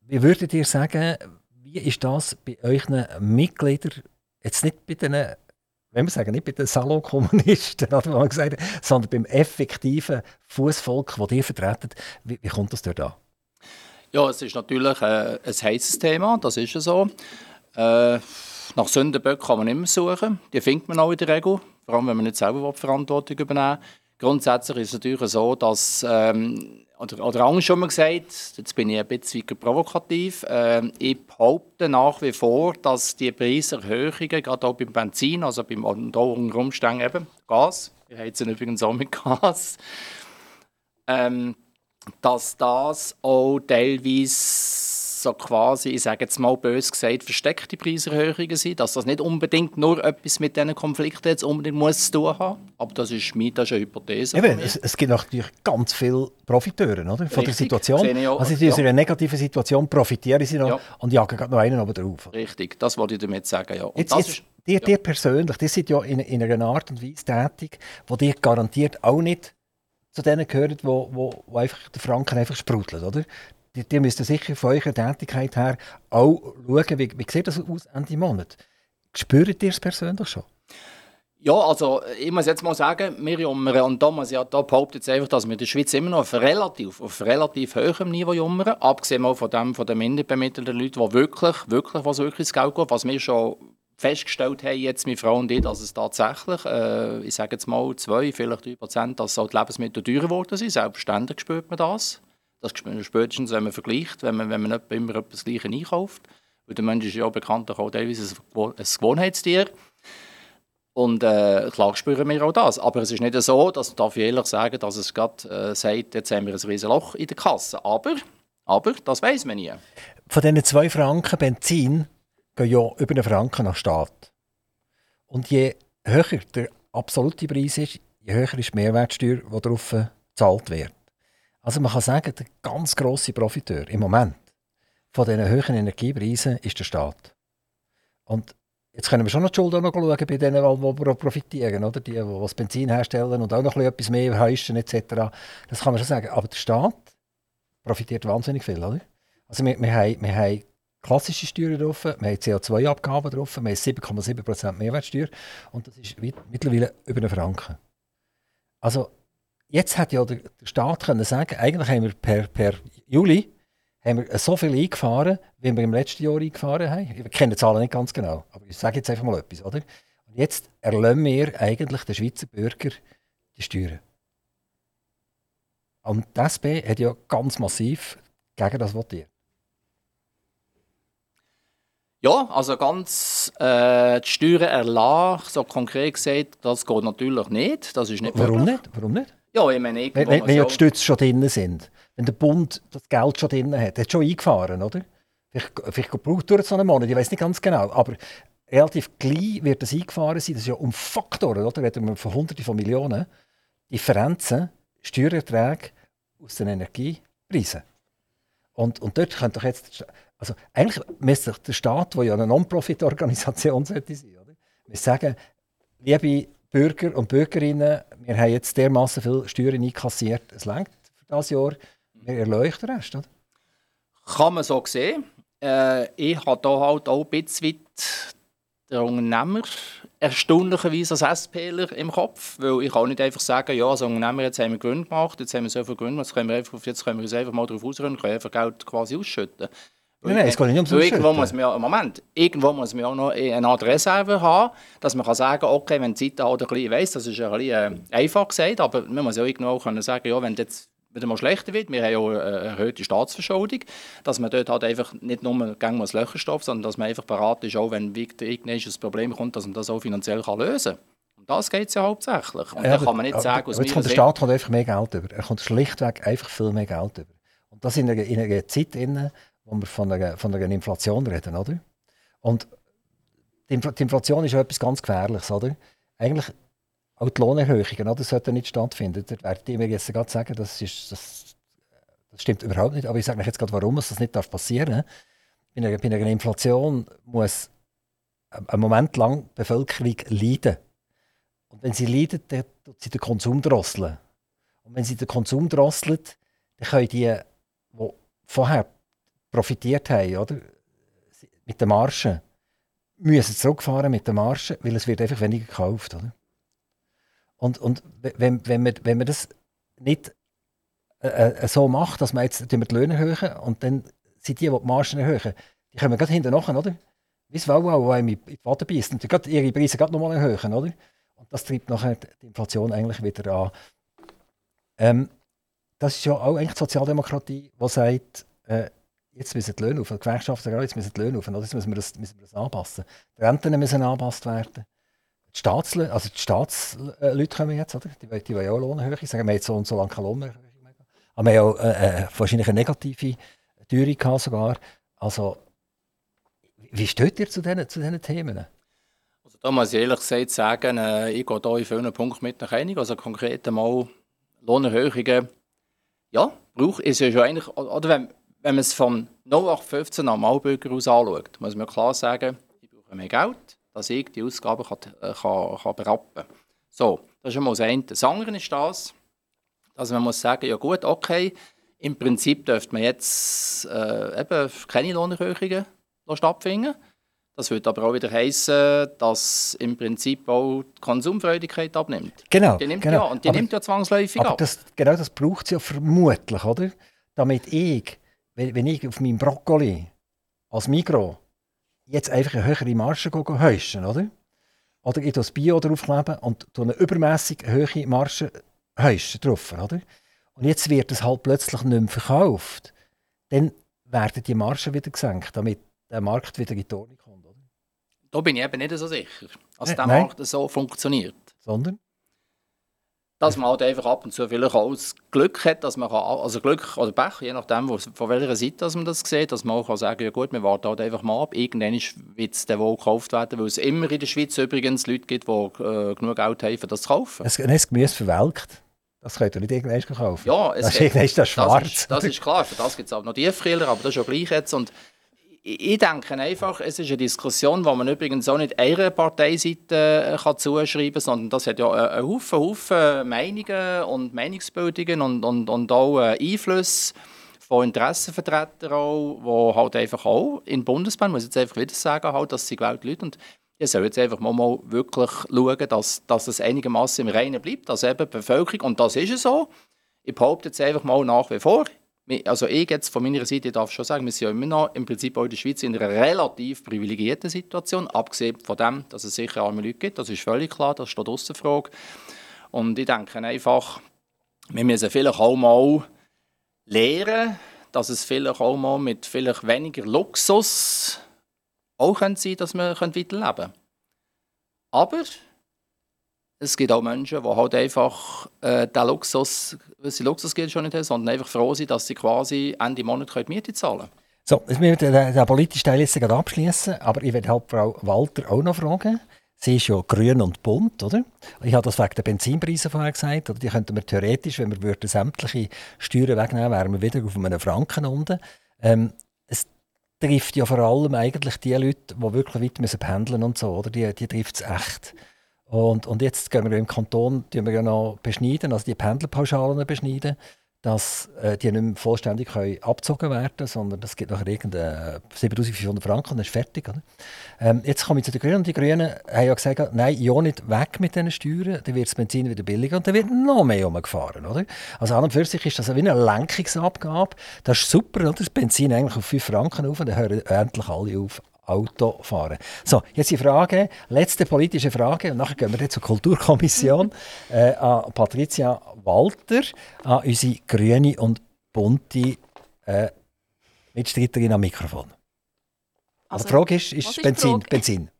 Wie würdet ihr sagen, wie ist das bei euren Mitgliedern, jetzt nicht bei den, wenn wir sagen, nicht bei den Salonkommunisten, sondern beim effektiven Fußvolk, das ihr vertretet, wie, wie kommt das dort an? Ja, es ist natürlich äh, ein heißes Thema, das ist ja so. Äh, nach Sündenböcken kann man immer suchen. Die findet man auch in der Regel, vor allem wenn man nicht selber die Verantwortung übernehmen will. Grundsätzlich ist es natürlich so, dass, ähm, oder, oder anders schon mal gesagt, jetzt bin ich ein bisschen provokativ, äh, ich behaupte nach wie vor, dass die Preiserhöhungen, gerade auch beim Benzin, also beim Umständen eben Gas, wir heizen übrigens auch mit Gas, ähm, dass das auch teilweise so quasi, ich sage jetzt mal bös gesagt, versteckte Preiserhöhungen sind, dass das nicht unbedingt nur etwas mit diesen Konflikten jetzt unbedingt muss zu tun haben. Aber das ist, meine, das ist eine Hypothese. Eben, es, es, gibt natürlich ganz viele Profiteure oder, von Richtig, der Situation. Auch, also in ja. einer negativen Situation profitieren sie noch ja. und jagen gerade noch einen oben drauf. Richtig, das wollte ich damit sagen. Ja. Und jetzt, das jetzt, die, die persönlich, die sind ja in, in einer Art und Weise tätig, die garantiert auch nicht zu denen gehören, wo, wo, wo einfach der Franken einfach sprudelt, oder? Die, die müsst sicher von eurer Tätigkeit her auch schauen, wie, wie sieht das aus Ende Monat? Spürt ihr es persönlich schon? Ja, also ich muss jetzt mal sagen, Miriam und Thomas ja, da behauptet jetzt einfach, dass wir in der Schweiz immer noch auf relativ, auf relativ hohem Niveau jummern, abgesehen von dem von den minderbemittelten Leuten, die wirklich, wirklich, was wirklich ins Geld geht, was wir schon festgestellt haben, jetzt meine Frau und ich, dass es tatsächlich, äh, ich sage jetzt mal zwei, vielleicht drei Prozent, dass die Lebensmittel teurer geworden sind. Selbstverständlich spürt man das. Das spätestens, wenn man vergleicht, wenn man, wenn man immer etwas Gleiche einkauft. Weil der Mensch ist ja bekanntlich auch teilweise ein Gewohnheitstier. Und äh, klar spüren wir auch das. Aber es ist nicht so, dass darf ich ehrlich sagen, dass es gerade äh, sagt, jetzt haben wir ein riesen Loch in der Kasse. Aber, aber das weiß man nie. Von diesen zwei Franken Benzin gehen ja über einen Franken nach Staat. Und je höher der absolute Preis ist, je höher ist die Mehrwertsteuer, die darauf gezahlt wird. Also man kann sagen, der ganz grosse Profiteur im Moment von diesen hohen Energiepreisen ist der Staat. Und jetzt können wir schon noch die Schuld noch schauen bei denen, die profitieren, oder? die, die das Benzin herstellen und auch noch etwas mehr heischen etc. Das kann man schon sagen. Aber der Staat profitiert wahnsinnig viel. Oder? Also wir, wir, haben, wir haben klassische Steuern drauf, wir haben CO2-Abgaben drauf, wir haben 7,7% Mehrwertsteuer und das ist mittlerweile über einen Franken. Also jetzt hat ja der, Staat können sagen, eigentlich haben wir per, per Juli haben wir so viel eingefahren, wie wir im letzten Jahr eingefahren haben. Ich kenne die Zahlen nicht ganz genau, aber ich sage jetzt einfach mal etwas. Oder? Und jetzt erlösen wir eigentlich den Schweizer Bürger die Steuern. Und die SP hat ja ganz massiv gegen das votiert. Ja, also ganz äh, die Steuern erlassen, so konkret gesagt, das geht natürlich nicht. Das ist nicht Warum möglich. nicht? Warum nicht? Ja, ich meine, wenn, wenn, wenn ja die Stütze schon drin sind. Wenn der Bund das Geld schon drin hat, hat schon eingefahren, oder? Vielleicht, vielleicht braucht es so einen Monat, ich weiß nicht ganz genau. Aber relativ gleich wird das eingefahren sein. Das ist ja um Faktoren, oder? Reden wir von Hunderten von Millionen. Differenzen, Steuererträge aus den Energiepreisen. Und, und dort könnte doch jetzt. Also eigentlich müsste der Staat, der ja eine Non-Profit-Organisation sein, oder? Wir sagen, liebe Bürger und Bürgerinnen, wir haben jetzt dermaßen viel Steuern einkassiert, es längt für das Jahr, wir erleuchten den Rest, oder? Kann man so sehen. Äh, ich habe hier halt auch ein bisschen den Unternehmer erstaunlicherweise als SPler im Kopf, weil ich kann nicht einfach sagen, ja, als Unternehmer, jetzt haben wir Gewinn gemacht, jetzt haben wir so viel Gewinn, jetzt können wir, einfach, jetzt können wir uns einfach mal darauf ausruhen, können einfach Geld quasi ausschütten. Nein, nein, es geht nicht ums. Irgendwo muss man, Moment, irgendwo muss man auch noch eine Art Reserve haben, dass man kann sagen okay, wenn die Zeit halt ein bisschen, weiss, das ist ein bisschen äh, einfach gesagt, aber man muss ja irgendwo auch können sagen, ja, wenn jetzt wieder mal schlechter wird, wir haben ja auch eine erhöhte Staatsverschuldung, dass man dort halt einfach nicht nur gegen muss Löcher sondern dass man einfach bereit ist, auch wenn irgendein Problem kommt, dass man das auch finanziell kann lösen kann. Und das geht es ja hauptsächlich. Und Ja, da kann man nicht aber- sagen, aus aber jetzt kommt der Staat kommt einfach mehr Geld über. Er kommt schlichtweg einfach viel mehr Geld über. Und das in einer, in einer Zeit, drin, wo wir von einer, von einer Inflation reden, oder? Und die, Infl die Inflation ist ja etwas ganz Gefährliches, oder? Eigentlich auch die Lohnerhöhungen, oder? Das sollte nicht stattfinden. Da werdet ihr mir jetzt gerade sagen, das, ist, das, das stimmt überhaupt nicht. Aber ich sage euch jetzt gerade, warum das nicht darf passieren darf. Bei einer, bei einer Inflation muss einen Moment lang die Bevölkerung leiden. Und wenn sie leidet, dann tut sie den Konsum drosseln. Und wenn sie den Konsum drosselt, dann können die, die vorher profitiert haben, oder? Mit den Margen, müssen zurückfahren mit den Margen, weil es wird einfach weniger gekauft. Oder? Und, und we- wenn, wenn, man, wenn man das nicht äh, äh, so macht, dass man jetzt die Löhne erhöhen und dann sind die, die die Margen erhöhen, die kommen gerade hinten nachher, oder? Wie das Wow, wo einem in die Wade beißt und die ihre Preise gerade nochmal erhöhen, oder? Und das treibt nachher die Inflation eigentlich wieder an. Ähm, das ist ja auch eigentlich die Sozialdemokratie, die sagt, äh, jetzt müssen die Löhne auf, die Gewerkschaften sagen, jetzt müssen die Löhne auf, jetzt müssen wir, das, müssen wir das anpassen. Die Renten müssen angepasst werden. Die Staatsleute, also die Staatsleute kommen jetzt, oder? Die, die wollen auch Lohnerhöhung sagen, wir haben jetzt so und so lange keine Lohnerhöhung mehr. Aber wir haben auch äh, äh, wahrscheinlich eine negative Teuerung gehabt sogar. Also, wie steht ihr zu diesen, zu Themen? Also da muss ich ehrlich gesagt sagen, äh, ich gehe da in vielen Punkten mit nach einig. Also konkret einmal Lohnerhöhungen, ja, braucht ist ja schon eigentlich, oder wenn, wenn man es vom 0815 Normalbürger aus anschaut, muss man klar sagen, ich brauche mehr Geld, dass ich die Ausgaben kann, äh, kann, kann berappen So, das ist schon mal das eine. Das andere ist das, dass man muss sagen, ja gut, okay, im Prinzip dürfte man jetzt äh, eben keine Lohnerhöhungen stattfinden das würde aber auch wieder heißen, dass im Prinzip auch die Konsumfreudigkeit abnimmt. Genau. Die nimmt genau. ja, und die Aber- nimmt ja zwangsläufig ab. das, genau das braucht es ja vermutlich, oder? Damit ich, wenn, wenn ich auf meinem Brokkoli als Mikro jetzt einfach eine höhere Marge heischen, oder? Oder ich das Bio draufkleben und eine übermäßig hohe Marge heischen drauf, oder? Und jetzt wird es halt plötzlich nicht mehr verkauft. Dann werden die Margen wieder gesenkt, damit der Markt wieder in die Ordnung kommt, oder? Da bin ich eben nicht so sicher, dass der nein. Markt so funktioniert. Sondern? Dass man halt einfach ab und zu vielleicht auch das Glück hat, dass man kann, also Glück oder Pech, je nachdem, wo, von welcher Seite dass man das sieht, dass man auch kann sagen ja gut, wir warten halt einfach mal ab. Irgendwann wird es dann wohl gekauft werden, weil es immer in der Schweiz übrigens Leute gibt, die äh, genug Geld haben, um das zu kaufen. Es, das Gemüse verwelkt. Das könnt ihr nicht irgendwann kaufen. Ja, es das ist das schwarz. Das ist, das ist klar, für das gibt es auch noch Tiefkühler, aber das ist ja gleich jetzt. Und ich, denke einfach, es ist eine Diskussion, die man übrigens auch nicht einer Parteiseite äh, kann zuschreiben kann, sondern das hat ja einen einen Haufen, Haufen Meinungen und Meinungsbildungen und, und, und auch äh, Einflüsse von Interessenvertretern auch, die halt einfach auch in Bundesbahn, muss ich jetzt einfach wieder sagen, halt, dass sie gewählte Leute. Und ihr sollt jetzt einfach mal, mal wirklich schauen, dass, dass es einigermaßen im Reinen bleibt, dass eben die Bevölkerung, und das ist es so, ich behaupte jetzt einfach mal nach wie vor, also ich jetzt von meiner Seite darf schon sagen, wir sind ja immer noch im Prinzip auch in der Schweiz in einer relativ privilegierten Situation, abgesehen von dem, dass es sicher arme Leute gibt, das ist völlig klar, das steht ausser Frage. Und ich denke einfach, wir müssen vielleicht auch mal lernen, dass es vielleicht auch mal mit vielleicht weniger Luxus auch sein dass wir weiterleben können. Aber es gibt auch Menschen, die halt einfach äh, den Luxus, was sie Luxus geht schon nicht haben, sondern einfach froh sind, dass sie quasi Ende Monat können Miete zahlen können. So, wir den, den politischen Teil jetzt gerade abschließen, aber ich werde halt Frau Walter auch noch fragen. Sie ist ja grün und bunt, oder? Ich habe das wegen der Benzinpreise vorher gesagt, oder? Die könnten wir theoretisch, wenn wir sämtliche Steuern wegnehmen, wären wir wieder auf einem Franken unten. Ähm, es trifft ja vor allem eigentlich die Leute, die wirklich weit müssen pendeln und so, oder? Die, die trifft es echt. Und, und jetzt gehen wir im Kanton wir ja noch beschneiden, also die Pendlerpauschalen beschneiden dass äh, die nicht mehr vollständig können abgezogen werden können, sondern das gibt nachher irgendeine 7500 Franken und dann ist fertig. Oder? Ähm, jetzt komme ich zu den Grünen. Die Grünen haben ja gesagt, nein, ja nicht weg mit diesen Steuern, dann wird das Benzin wieder billiger und dann wird noch mehr umgefahren. Oder? Also an und für sich ist das wie eine Lenkungsabgabe. Das ist super, oder? das Benzin eigentlich auf 5 Franken auf und dann hören endlich alle auf Auto fahren. So, jetzt die Frage, letzte politische Frage, und nachher gehen wir zur Kulturkommission, äh, an Patricia Walter, an unsere grüne und bunte äh, Mitstreiterin am Mikrofon. Also, also die Frage ist, ist, Benzin, Benzin.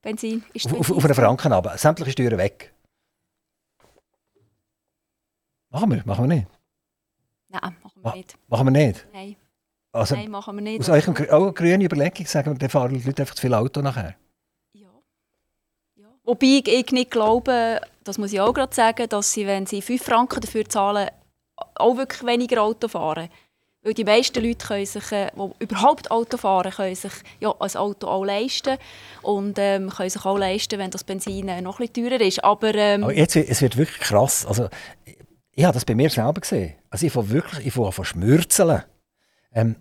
Benzin ist auf, auf, auf einen Franken aber. Sämtliche Steuern weg. Machen wir, machen wir nicht. Nein, machen wir nicht. Machen wir nicht? Nein. Also, Nein, machen wir nicht. Aus eurem auch grüne Überlegung sagen wir, dann fahren die Leute einfach zu viel Auto nachher. Ja. ja. Wobei ich nicht glaube, das muss ich auch gerade sagen, dass sie, wenn sie 5 Franken dafür zahlen, auch wirklich weniger Auto fahren. Weil die meisten Leute, können sich, äh, die überhaupt Auto fahren, können sich ja, ein Auto auch leisten. Und ähm, können sich auch leisten, wenn das Benzin äh, noch etwas teurer ist. Aber, ähm, Aber jetzt, es wird wirklich krass. Also, ich habe das bei mir selber gesehen. Also ich fange wirklich ich fange schmürzeln. Ähm,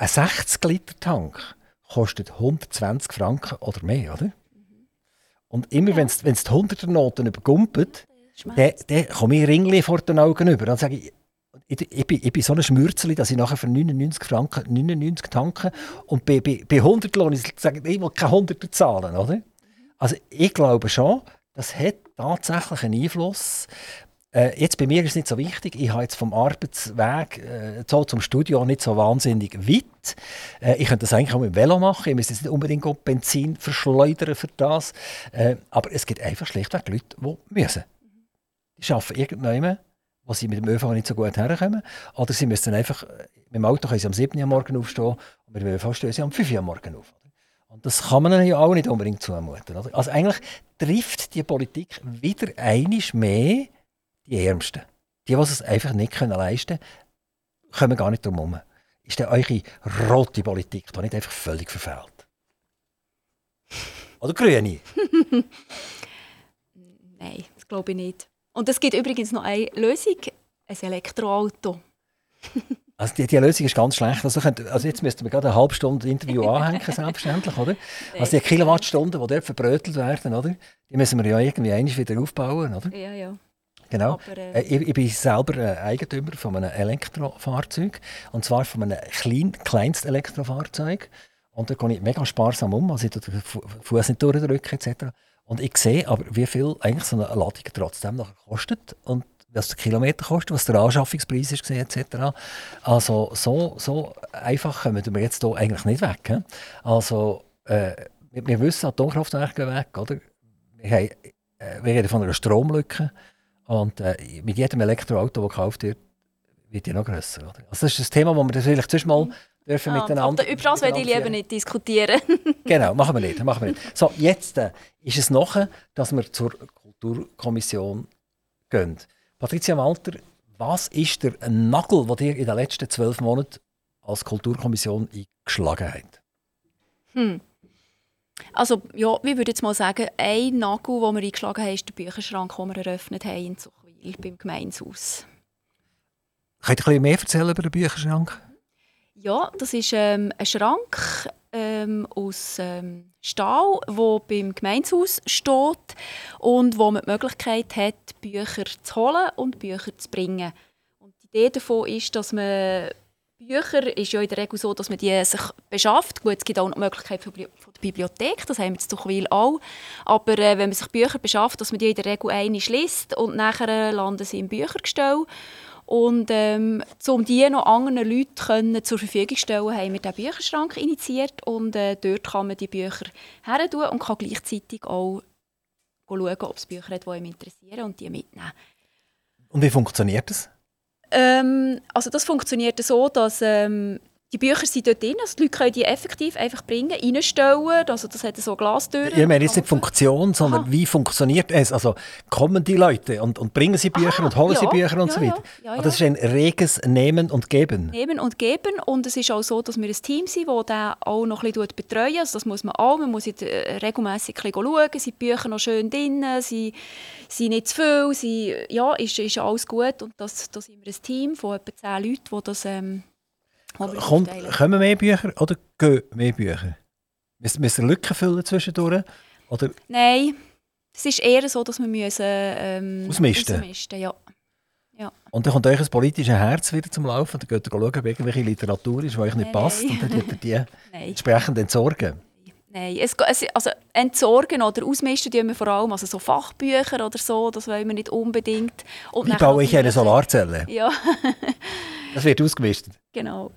ein 60-Liter-Tank kostet 120 Franken oder mehr, oder? Und immer, ja. wenn es die 100er-Noten übergumpelt, dann, dann komme ich Ringli vor den Augen über. Dann sage ich, ich, ich, bin, ich bin so ein Schmürzeli, dass ich nachher für 99 Franken 99 tanke und bei, bei, bei 100 lohne ich sage, ich will keine 100er zahlen, oder? Also ich glaube schon, das hat tatsächlich einen Einfluss. Äh, jetzt bei mir ist es nicht so wichtig. Ich habe jetzt vom Arbeitsweg äh, zum Studio nicht so wahnsinnig weit. Äh, ich könnte das eigentlich auch mit dem Velo machen. Ich müsste jetzt nicht unbedingt Benzin verschleudern für das. Äh, aber es gibt einfach schlichtweg Leute, die müssen. Die arbeiten irgendwann, wo sie mit dem ÖV nicht so gut herkommen. Oder sie müssen einfach, äh, mit dem Auto können sie am 7. Uhr morgen aufstehen und mit dem ÖV stehen sie am 5. Uhr morgen auf. Und das kann man ja auch nicht unbedingt zumuten. Also eigentlich trifft die Politik wieder einiges mehr die Ärmsten. Die, die es einfach nicht können leisten können, kommen gar nicht drum herum. Ist denn eure rote Politik da nicht einfach völlig verfehlt? Oder grüne? Nein, das glaube ich nicht. Und es gibt übrigens noch eine Lösung, ein Elektroauto. Also die, die, Lösung ist ganz schlecht. Also, könnt, also jetzt müssten wir gerade eine halbe Stunde Interview anhängen, selbstverständlich, oder? Also die Kilowattstunden, die dort verbrötelt werden, oder? Die müssen wir ja irgendwie wieder aufbauen, oder? Ja, ja. Genau. Aber, äh, ich, ich, bin selber äh, Eigentümer von einem Elektrofahrzeug. Und zwar von einem klein, kleinsten Elektrofahrzeug. Und da gehe ich mega sparsam um, also ich den Fuß nicht durchdrücken etc. Und ich sehe aber, wie viel eigentlich so eine Ladung trotzdem noch kostet. Und was der Kilometer kostet, was der Anschaffungspreis ist etc. Also so, so einfach kommen wir jetzt hier eigentlich nicht weg. He? Also äh, wir, wir wissen, Atomkraftwerke gehen weg. Oder? Wir, haben, äh, wir reden von einer Stromlücke. Und äh, mit jedem Elektroauto, das gekauft wird, wird ja noch grösser. Oder? Also das ist ein Thema, das wir vielleicht zuerst mal dürfen ah, miteinander... Über das werde ich lieber nicht diskutieren. genau, machen wir nicht. Machen wir nicht. So, jetzt äh, ist es noch, dass wir zur Kulturkommission gehen. Patricia Walter, was ist der Nagel, den ihr in den letzten zwölf Monaten als Kulturkommission eingeschlagen habt? Hm. Also, ja, ich würde jetzt mal sagen, ein Nagel, den wir eingeschlagen haben, ist der Bücherschrank, den wir eröffnet haben in Zuchwil beim Gemeinshaus. Könnt ihr ein bisschen mehr erzählen über den Bücherschrank? Ja, das ist ähm, ein Schrank ähm, aus ähm, Stahl, der beim Gemeinshaus steht und wo man die Möglichkeit hat, Bücher zu holen und Bücher zu bringen. Und die Idee davon ist, dass man Bücher ist ja in der Regel so, dass man die sich beschafft. Gut, es gibt auch noch die Möglichkeit von Bibliothek, das haben wir zu Zuchwil auch. Aber äh, wenn man sich Bücher beschafft, dass man die in der Regel eine liest und nachher äh, landen sie im Büchergestell. Und ähm, um die noch anderen Leuten können zur Verfügung zu stellen, haben wir den Bücherschrank initiiert. Und äh, dort kann man die Bücher her und kann gleichzeitig auch schauen, ob es Bücher hat, die einem interessieren und die mitnehmen. Und wie funktioniert das? Ähm, also das funktioniert so, dass ähm, die Bücher sind dort drin, also die Leute können die effektiv einfach bringen, reinstellen, also das hat so Glastüren. Ich meine jetzt nicht Funktion, sondern Aha. wie funktioniert es? Also kommen die Leute und, und bringen sie Bücher Aha, und holen sie ja, Bücher und ja, so weiter? ja, Also das ist ein reges Nehmen und Geben. nehmen und geben. Und es ist auch so, dass wir ein Team sind, das den auch noch ein bisschen betreuen. Also das muss man auch. Man muss jetzt, äh, regelmässig schauen, sind die Bücher noch schön drin, sind, sind nicht zu viel, sind, ja, ist, ist alles gut. Und das, da sind wir ein Team von etwa zehn Leuten, die das ähm, Kommt, kommen mehr Bücher oder gehen mehr Bücher? Müssen müssen Lücken füllen zwischendurch? Oder Nein, es ist eher so, dass wir müssen, ähm, Ausmisten? ausmisten ja. Und dann kommt euch ein politisches Herz wieder zum Laufen. Dann geht ihr schauen, ob irgendwelche Literatur ist, die euch nicht Nein, passt. nein. Und dann tut ihr die entsprechend entsorgen. Nein, es, also entsorgen oder ausmisten tun wir vor allem, also so Fachbücher oder so, das wollen wir nicht unbedingt. Und Wie baue ich eine Solarzelle? Ja, Das wird ausgemistet. genau.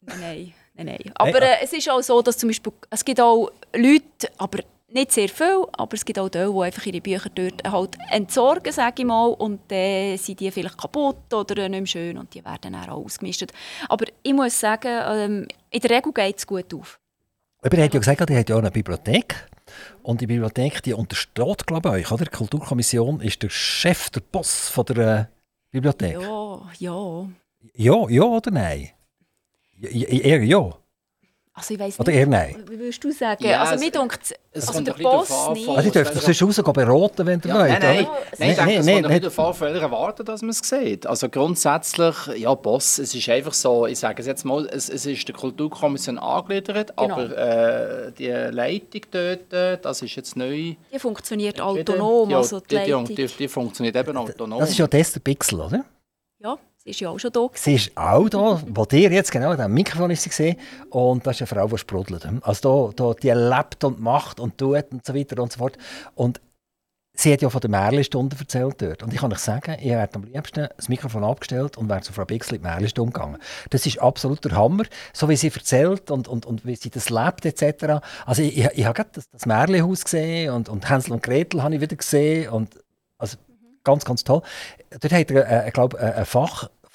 Nein, nein, nein. Aber äh, es ist auch so, dass zum Beispiel, es gibt auch Leute, aber nicht sehr viel, aber es gibt auch die, die einfach ihre Bücher dort halt entsorgen, sage ich mal, und dann sind die vielleicht kaputt oder nicht mehr schön und die werden dann auch ausgemistet. Aber ich muss sagen, ähm, in der Regel geht es gut auf. Aber ihr habt ja gesagt, ihr habt ja auch eine Bibliothek. Und die Bibliothek, die untersteht, glaube ich, euch, oder? Die Kulturkommission ist der Chef, der Boss von der äh, Bibliothek. Ja, ja. Ja, ja oder nein? Ja, ja, eher ja. Also ich weiss Oder nicht, eher nein? wie würdest du sagen? Ja, also es- mir dunkt es also der Boss darauf an, nicht. Also, ihr dürft doch sonst rausgehen beraten, wenn ihr Ja, wollt, nein, nein, oder? nein, ich Nein, denke, nein, es nein, kommt welcher Warte dass man es sieht. Also grundsätzlich, ja, Boss, es ist einfach so, ich sage es jetzt mal, es, es ist der Kulturkommission angegliedert, Genau. aber äh, die Leitung dort, äh, das ist jetzt neu. Die funktioniert autonom, ja, also die die, Leitung. die, die funktioniert eben autonom. Das ist ja Tester Pixel, oder? Ja, ist ja auch schon da. gewesen. Sie ist auch da, wo ihr jetzt genau diesem Mikrofon ist sie gesehen und das ist eine Frau, die sprudelt. Also da, da, die lebt und macht und tut und so weiter und so fort. Und sie hat ja von der Märlenstunde erzählt dort. Und ich kann euch sagen, ich hätte am liebsten das Mikrofon abgestellt und wäre zu Frau Bixel in die Märlenstunde gegangen. Das ist absolut der Hammer, so wie sie erzählt und, und, und wie sie das lebt etc. Also ich, ich, ich habe gerade das, das Märchenhaus gesehen und, und Hänsel und Gretel habe ich wieder gesehen und also ganz, ganz toll. Dort hat er, äh, ich glaube, eine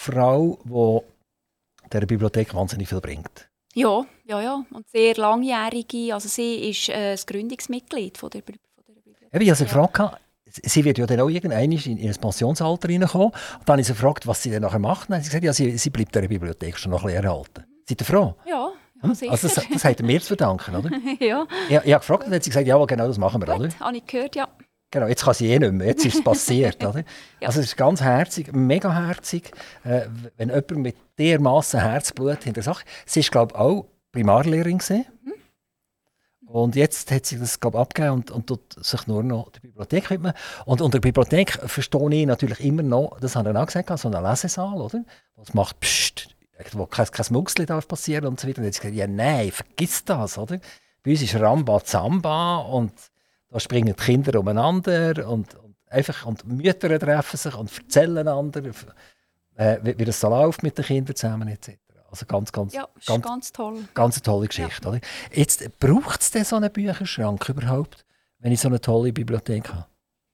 Fachfrau, die der Bibliothek wahnsinnig viel bringt. Ja, ja, ja. Und sehr langjährige, also sie ist äh, das Gründungsmitglied von der, von der Bibliothek. Eben, Ich habe sie Ja. gefragt, gehabt, sie wird ja dann auch irgendwann in, in ein Pensionsalter reinkommen. Und dann habe ich sie gefragt, was sie dann nachher macht. Dann hat sie gesagt, ja, sie, sie bleibt der Bibliothek schon noch ein bisschen erhalten. Seid ihr froh? Ja, ja Hm? Also das, das hat mir zu verdanken, oder? ja, Ich, ich habe gefragt und dann hat sie gesagt, ja, genau das machen wir, oder? gut, habe ich gehört, ja. Genau, jetzt kann sie eh nicht mehr, jetzt ist es passiert, oder? Ja. Also es ist ganz herzig, mega herzig, äh, wenn jemand mit dermaßen Herzblut hinter der Sache... Sie ist, glaube ich, auch Primarlehrerin gewesen. Und jetzt hat sie das, glaube ich, abgegeben und, und tut sich nur noch der Bibliothek widmen. Und unter Bibliothek verstehe ich natürlich immer noch, das hat er auch gesagt, so einen Lesesaal, oder? Was macht Psst, wo kein, kein Mucksli darf passieren und so weiter. Und jetzt gesagt, ja nein, vergiss das, oder? Bei uns ist Ramba Zamba und da springen die Kinder umeinander und, und, einfach, und Mütter treffen sich und erzählen einander, äh, wie, wie das so läuft mit den Kindern zusammen etc. Also ganz, ganz, Ja, ist ganz, ganz, toll. ganz eine tolle Geschichte. Oder? Jetzt braucht es denn so einen Bücherschrank überhaupt, wenn ich so eine tolle Bibliothek habe?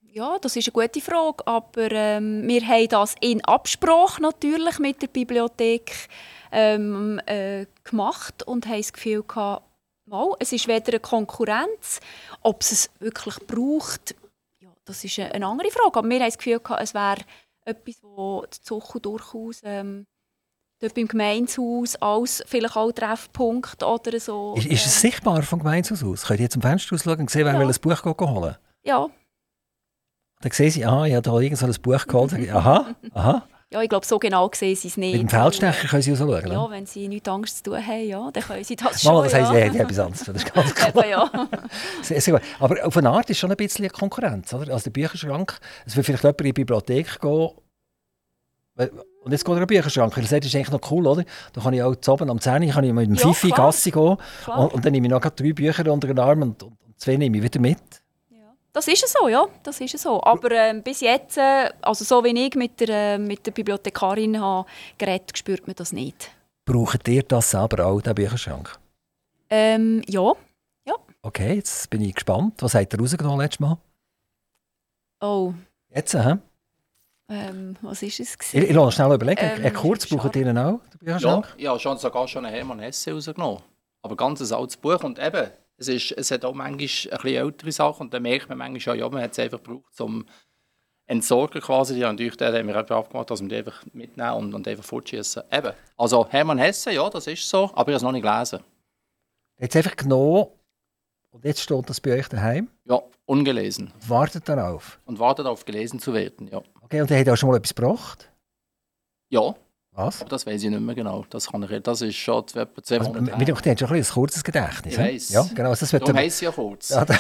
Ja, das ist eine gute Frage, aber ähm, wir haben das in Absprache natürlich mit der Bibliothek ähm, äh, gemacht und haben das Gefühl gehabt, mal, es ist weder eine Konkurrenz, ob es es wirklich braucht, ja, das ist eine, andere Frage. Aber wir haben das Gefühl gehabt, es wäre etwas, wo die Zuchu durchaus ähm, dort beim Gemeinshaus als vielleicht auch Treffpunkt oder so. Ist, ist es äh, sichtbar vom Gemeindehaus aus? Könnt ihr jetzt zum Fenster ausschauen und sehen, wer Ja. will ein Buch holen ja, Dann sehen sie, aha, ich habe da irgend so ein Buch geholt. Aha, aha. Ja, ich glaube, so genau sehen sie es nicht. Mit dem Feldstecher können sie rausschauen. Ja, wenn sie nichts Angst zu tun haben, ja, dann können sie das schon. das heisst, ja. haben etwas anderes. Das ist ganz klar. Eben, ja. Sehr, sehr. Aber auf eine Art ist schon ein bisschen eine Konkurrenz. Oder? Also der Bücherschrank, es will vielleicht jemand in die Bibliothek gehen weil- und jetzt geht er in den Bücherschrank. weil das ist eigentlich noch cool, oder? Da kann ich auch oben am 10 Uhr kann ich mit dem Ja, Fifi klar. Gassi gehen und, und dann nehme ich noch drei Bücher unter den Arm und, und, und zwei nehme ich wieder mit. Ja. Das ist es so, ja, das ist es so. Aber ähm, bis jetzt, äh, also so wie ich mit der, äh, mit der Bibliothekarin habe geredet, spürt man das nicht. Braucht ihr das selber auch, den Bücherschrank? Ähm, ja. Okay, jetzt bin ich gespannt. Was habt ihr rausgenommen letztes Mal? Oh, Jetzt, hä? Ähm, was ist es? Ich, ich lasse schnell überlegen. Ähm, kurz braucht ihr auch, den Ja, Bücherschrank? ich habe schon, sogar schon einen Hermann Hesse rausgenommen. Aber ganz ein altes Buch. Und eben, es, ist, es hat auch manchmal ein bisschen ältere Sachen. Und dann merkt man manchmal schon, ja, man hat es einfach gebraucht zum Entsorgen quasi. Ja, natürlich, den haben wir einfach abgemacht, dass wir die einfach mitnehmen und, und einfach fortschießen. Eben. Also Hermann Hesse, ja, das ist so. Aber ich habe es noch nicht gelesen. Jetzt einfach genommen und jetzt steht das bei euch daheim. Ja, ungelesen. Wartet darauf. Und wartet auf gelesen zu werden, ja. Okay, und ihr habt auch schon mal etwas gebracht? Ja, Was? das weiß ich nicht mehr genau. Das, kann ich, das ist schon etwa zwei Also, Monate wir her. ihr habt schon ein, bisschen ein kurzes Gedächtnis. Ich weiss. Ja, genau. Das wird Darum heisst ja kurz. ja, da-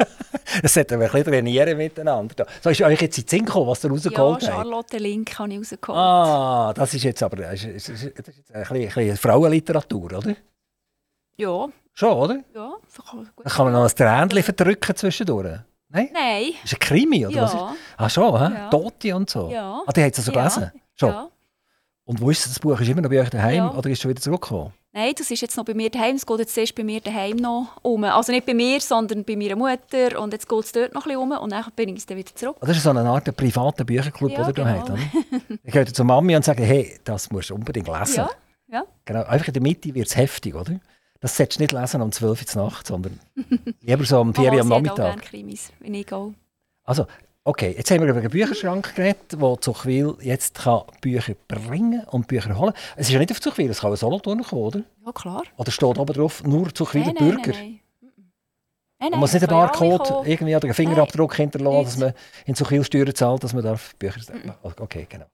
das sollten wir ein bisschen trainieren miteinander. da. So ist euch jetzt in den Sinn gekommen, was ihr Ja, rausgeholt habt? Charlotte Link habe ich rausgeholt. Ah, das ist jetzt aber das ist, das ist, das ist jetzt ein, bisschen, ein bisschen Frauenliteratur, oder? Ja, Schon, oder? ja. gut. Da kann man noch ein Tränchen verdrücken zwischendurch. Nein? Nein. Das ist ein Krimi, oder was? Ist? Ja. Ah, schon, hä? Ja. Tote und so. Ja. Ah, die hat es also Ja. gelesen? Schon. Ja. Und wo ist das Buch? Ist immer noch bei euch daheim Ja. oder ist es schon wieder zurückgekommen? Nein, das ist jetzt noch bei mir daheim. Es geht jetzt erst bei mir daheim noch um. Also nicht bei mir, sondern bei meiner Mutter. Und jetzt geht es dort noch ein bisschen um. Und dann bringe ich es dann wieder zurück. Das ist so eine Art privater Bücherclub, Ja, den da genau. oder? Ich gehe zur Mami und sage, hey, das musst du unbedingt lesen. Ja, ja. Genau, einfach in der Mitte wird es heftig, oder? Das solltest du nicht lesen um 12 Uhr in der Nacht, sondern lieber so um 4 Uhr am sie hat auch Nachmittag. gerne Krimis, wenn ich gehe. Also, okay, jetzt haben wir über einen Bücherschrank geredet, der Zuchwil jetzt kann Bücher bringen und Bücher holen Es ist ja nicht auf Zuchwil, es kann auch Solothurn kommen, oder? Ja, klar. Oder steht oben drauf, nur Zuchwiler Bürger? Nein, nein. Mhm. Man muss nicht einen Barcode irgendwie oder einen Fingerabdruck hinterlassen, dass man in Zuchwil Steuern zahlt, dass man darf Bücher... Okay, genau.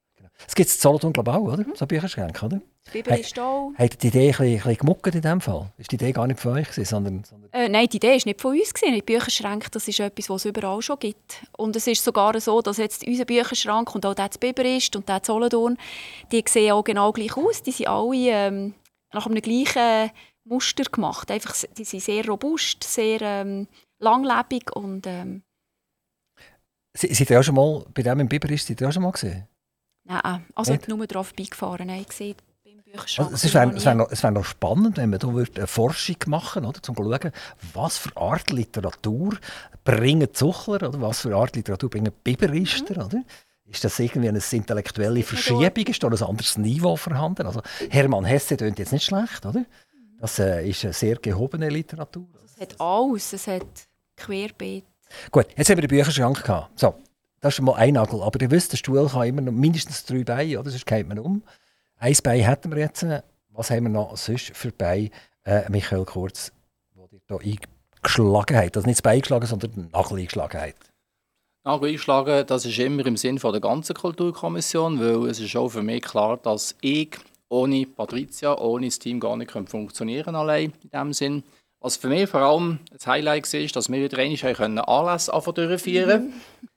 Es gibt es in Solothurn, glaube ich, auch, oder? So Bücherschränke, oder? Die Bibel ist da. Hat die Idee ein bisschen, ein bisschen gemuckert in dem Fall? Ist die Idee gar nicht von euch gewesen, sondern... sondern Äh, nein, die Idee war nicht von uns. Gewesen. Die Bücherschränke das ist etwas, was es überall schon gibt. Und es ist sogar so, dass jetzt unser Bücherschrank und auch der zu Biber ist und der zu Solothurn, die sehen auch genau gleich aus. Die sind alle ähm, nach einem gleichen Muster gemacht. Einfach, die sind sehr robust, sehr ähm, langlebig und ähm, Se- Seid ihr auch schon mal, bei dem im Biber ist, seid ihr auch schon mal gesehen? Nein, also Nicht? nur drauf beigefahren. Nein. Also, es wäre es noch, es noch spannend, wenn man da eine Forschung machen würde, um zu schauen, was für Art Literatur bringen Zuchler, oder was für Art Literatur bringen Biberister, oder? Ist das irgendwie eine intellektuelle Verschiebung? Ist da ein anderes Niveau vorhanden? Also Hermann Hesse tönt jetzt nicht schlecht, oder? Das äh, ist eine sehr gehobene Literatur. Es hat alles, es hat querbeet. Gut, jetzt haben wir den Bücherschrank gehabt. So, das ist schon mal ein Nagel. Aber ihr wisst, der Stuhl kann immer noch mindestens drei Beine, oder? Sonst geht man um. Ein Bein hätten wir jetzt. Was haben wir noch sonst für Beine? Äh, Michael Kurz, wo ihr hier eingeschlagen habt. Also nicht das Bein geschlagen, sondern den Nagel eingeschlagen habt. Nagel einschlagen, das ist immer im Sinn von der ganzen Kulturkommission, weil es ist auch für mich klar, dass ich ohne Patricia, ohne das Team gar nicht funktionieren allein in dem Sinn. Was für mich vor allem das Highlight war, ist, dass wir wieder einmal können Anlässe durchführen.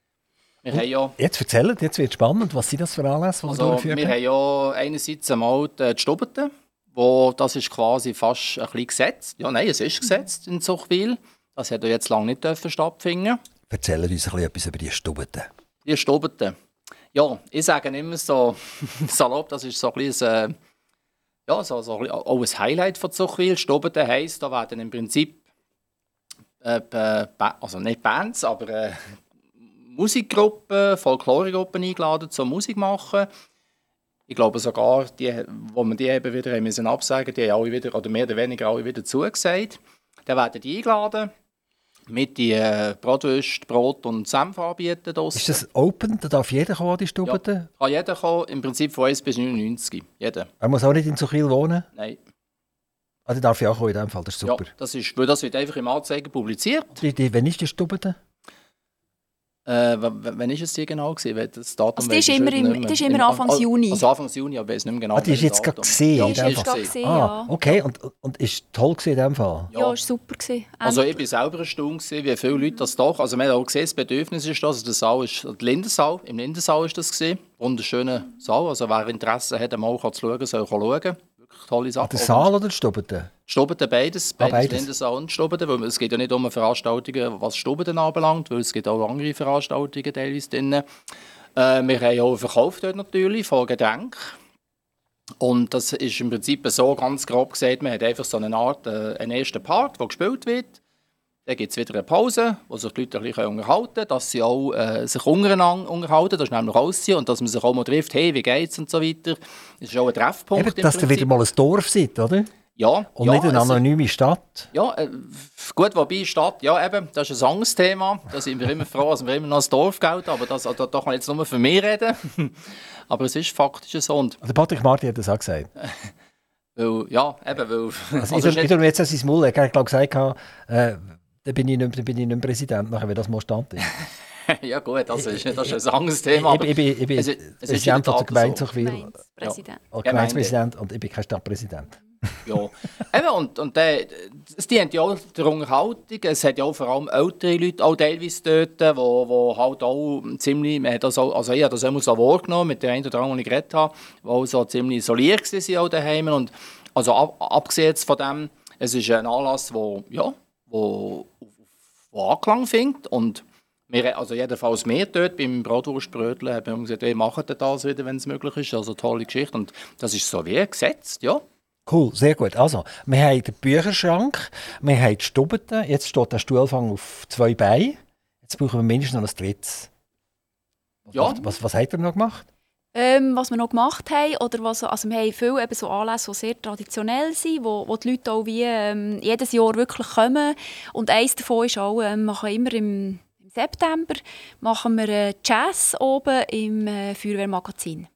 Wir haben ja, Jetzt erzählt, jetzt wird es spannend. Was sind das für Anlässe, die also, wir haben ja einerseits einmal die die Stubete, wo das ist quasi fast ein bisschen gesetzt. Ja, nein, es ist gesetzt in Zuchwil. Das hat ja jetzt lange nicht dürfen stattfinden. Erzählt uns ein bisschen etwas über die Stubete. Die Stubete. Ja, ich sage immer so salopp, das ist so ein bisschen, äh, ja, so, so ein auch ein Highlight von Zuchwil. Stubete heisst, da werden im Prinzip, äh, also nicht Bands, aber äh, Musikgruppen, Folkloregruppen eingeladen zum Musik machen. Ich glaube sogar, die, wo wir die eben wieder haben müssen absagen, die haben alle wieder, oder mehr oder weniger alle wieder zugesagt. Dann werden die eingeladen, mit die äh, Brot und Senf anbieten. draussen. Ist das open? Da darf jeder kommen, die Stubete? Kann jeder kommen, im Prinzip von 1 bis 99. Jeder. Er muss auch nicht in Zuchwil wohnen? Nein. Ah, der darf ja auch kommen in dem Fall, das ist super. Ja, das, ist, weil das wird einfach im Anzeiger publiziert. Die, die, wenn ist die Stubete? Äh, wann ist es die genau gewesen? Das Datum Also die ist immer im- nicht mehr. die ist immer Im- Anfangs also- Juni. Also Anfangs Juni, aber ich weiß nicht mehr genau. Ah, die ist jetzt gerade gesehen Ja, in die ist gerade gesehen. Ah, ja. okay. Und, und ist toll gewesen in dem Fall? Ja, Ja. war super. Gewesen. Also Ähm, ich war selber erstaunt, gewesen, wie viele Leute das doch... Also man hat auch gesehen, das Bedürfnis ist das. Also der Saal ist... Der Lindensaal, im Lindensaal ist das gesehen. Wunderschöner Saal. Also wer Interesse hat, mal zu schauen, soll schauen. Sache. Ah, Der Saal oder die Stubete? Stubete beides, beides, beides. Lindensaal und Stubete, weil es geht ja nicht um Veranstaltungen, was Stubeten anbelangt, weil es gibt auch andere Veranstaltungen teilweise drin. Äh, wir haben auch verkauft dort natürlich von Getränken. Und das ist im Prinzip so ganz grob gesagt, man hat einfach so eine Art, äh, einen ersten Part, der gespielt wird. Dann gibt es wieder eine Pause, wo sich die Leute ein bisschen unterhalten können, dass sie auch äh, sich untereinander unterhalten, das ist nämlich ausziehen und dass man sich auch mal trifft, hey, wie geht's und so weiter. Das ist auch ein Treffpunkt Eben, dass ihr wieder mal ein Dorf seid, oder? Ja. Und ja, nicht eine anonyme Stadt. Ja, äh, gut, wobei Stadt, ja eben, das ist ein Angstthema. Da sind wir immer froh, dass wir immer noch das Dorf gelten, aber das, also, da kann ich jetzt nur für mich reden. aber es ist faktisch so. Und, also Patrick Marti hat das auch gesagt. weil, ja, eben, weil... Also, also ich tue jetzt sein Maul, er hat gesagt, äh, dann bin ich nicht, dann bin ich nicht Präsident, nachher, wenn das mal stand ist. ja gut, das ist, das ist ein Angstthema. Ich, ich, ich, ich bin es, es Präsident von der Gemeinde so. Gemeindepräsident. Ja. Gemeindepräsident und ich bin kein Stadtpräsident. ja, eben, und, und äh, es dient ja auch der Unterhaltung. Es hat ja auch vor allem ältere Leute auch teilweise dort, wo, wo halt auch ziemlich, man hat das auch, also ich habe das immer so wahrgenommen, mit der einen oder anderen, die ich geredet habe, die auch so ziemlich isoliert waren auch daheim. Und also ab, abgesehen von dem, es ist ein Anlass, wo, ja, wo, wo Anklang findet und wir, also jedenfalls mehr dort beim Bratwurstbröteln haben wir gesagt, wir machen das wieder, wenn es möglich ist. Also tolle Geschichte und das ist so wie gesetzt, ja. Cool, sehr gut. Also, wir haben den Bücherschrank, wir haben die Stube, jetzt steht der Stuhlfang auf zwei Beinen. Jetzt brauchen wir mindestens noch ein drittes. Was, ja. was, was, was habt ihr noch gemacht? Ähm, was wir noch gemacht haben, oder was, also wir haben viele eben so Anlässe, die sehr traditionell sind, wo, wo die Leute auch wie, ähm, jedes Jahr wirklich kommen. Und eines davon ist auch, ähm, machen immer im, im September machen wir äh, Jazz oben im äh, Feuerwehrmagazin.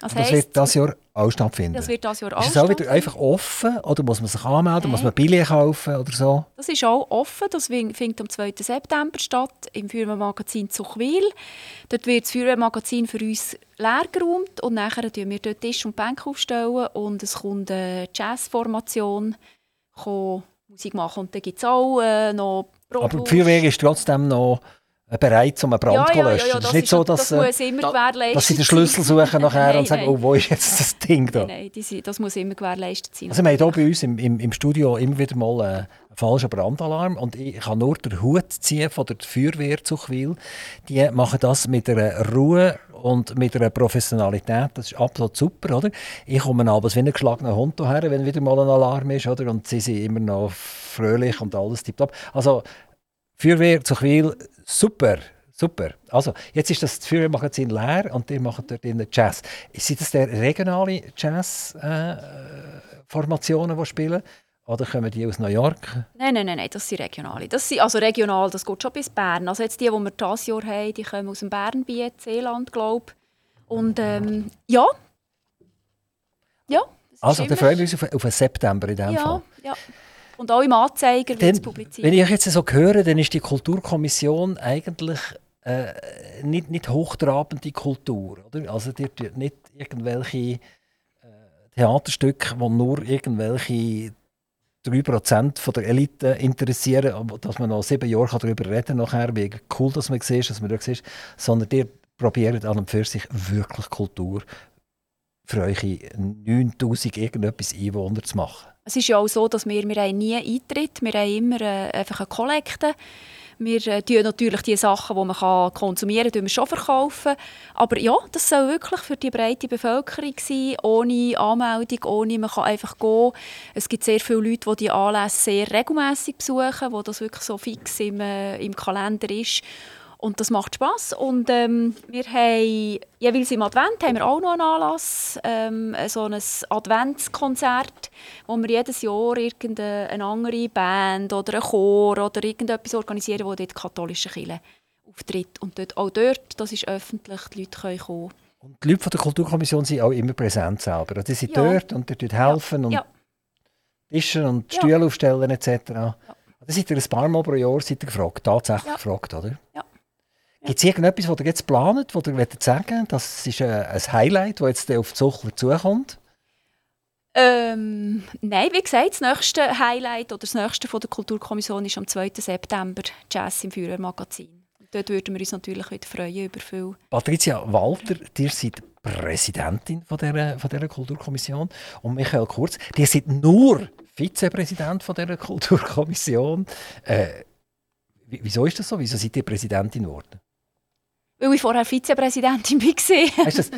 Das, das wird das Jahr auch stattfinden? Das wird das Jahr auch Ist es auch wieder einfach offen oder muss man sich anmelden, okay. muss man Billet kaufen oder so? Das ist auch offen, das findet am 2. September statt im Feuerwehrmagazin Zuchwil. Dort wird das Feuerwehrmagazin für uns leer geräumt und nachher tun wir dort Tisch und Bänke aufstellen und es kommt eine Jazzformation Musik machen und dann gibt es auch äh, noch Brotwurst. Aber die Feuerwehr ist trotzdem noch äh, bereit, um einen Brand zu ja, löschen. Ja, ja, das, ist nicht so, dass, das muss immer gewährleistet dass sie den Schlüssel suchen nachher nein, und sagen, nein. oh, wo ist jetzt das Ding da? Nein, nein das muss immer gewährleistet sein. Also wir haben hier bei uns im, im, im Studio immer wieder mal einen falschen Brandalarm und ich kann nur den Hut ziehen von der Feuerwehr zu Chwil. Die machen das mit einer Ruhe und mit einer Professionalität, das ist absolut super, oder? Ich komme abends wie ein geschlagener Hund her, wenn wieder mal ein Alarm ist, oder? Und sie sind immer noch fröhlich und alles tiptop. Also Feuerwehr zu Chwil, super. Super. Also, jetzt ist das Feuerwehrmagazin leer und ihr macht dort in Jazz. Sind das der regionale Jazz-Formationen, äh, die spielen? Oder kommen die aus New York? Nein, nein, nein, nein das sind regionale. Das sind, also regional, das geht schon bis Bern. Also jetzt die, die wir dieses Jahr haben, die kommen aus dem Bernbiet, Seeland, glaube ich. Und ähm, ja. Ja. Also, dann freuen wir uns auf, auf den September in diesem ja, Fall. Ja, und auch im Anzeiger wird es publiziert. Wenn ich jetzt so höre, dann ist die Kulturkommission eigentlich äh, nicht, nicht hochtrabende Kultur. Oder? Also die nicht irgendwelche äh, Theaterstücke, die nur irgendwelche 3% von der Elite interessieren, dass man noch sieben Jahre darüber reden kann, wie cool dass man sieht, dass man da sieht, sondern die probieren an und für sich wirklich Kultur für eure 9000 irgendetwas Einwohner zu machen. Es ist ja auch so, dass wir, wir haben nie Eintritt, wir haben immer äh, einfach eine Kollekte. Wir äh, natürlich die Sachen, die man kann konsumieren kann, schon verkaufen. Aber ja, das soll wirklich für die breite Bevölkerung sein, ohne Anmeldung, ohne man kann einfach gehen. Es gibt sehr viele Leute, die die Anlässe sehr regelmäßig besuchen, wo das wirklich so fix im, äh, im Kalender ist. Und das macht Spass. Und ähm, wir haben jeweils im Advent haben wir auch noch einen Anlass, ähm, so ein Adventskonzert, wo wir jedes Jahr irgendeine andere Band oder einen Chor oder irgendetwas organisieren, wo dort die katholische Kirche auftritt. Und dort, auch dort, das ist öffentlich, die Leute können kommen. Und die Leute von der Kulturkommission sind auch immer präsent selber. Die sind ja. dort und dort helfen ja. und ja. Tischen und Stühle aufstellen etc. Ja. Da seid ihr ein paar Mal pro Jahr seid gefragt, tatsächlich gefragt, oder? Ja. Gibt es irgendetwas, was ihr jetzt plant, was ihr sagen wollt? Das ist ein, ein Highlight, das jetzt auf die Zuchler zukommt? Ähm, nein, wie gesagt, das nächste Highlight oder das nächste von der Kulturkommission ist am 2. September Jazz im Führermagazin. Dort würden wir uns natürlich wieder freuen über viel. Patricia Walter, ihr seid Präsidentin von dieser, von dieser Kulturkommission und Michael Kurz, ihr seid nur Vizepräsident von dieser Kulturkommission. Äh, wieso ist das so? Wieso seid ihr Präsidentin geworden? Weil ich vorher Vizepräsidentin war. Ist das,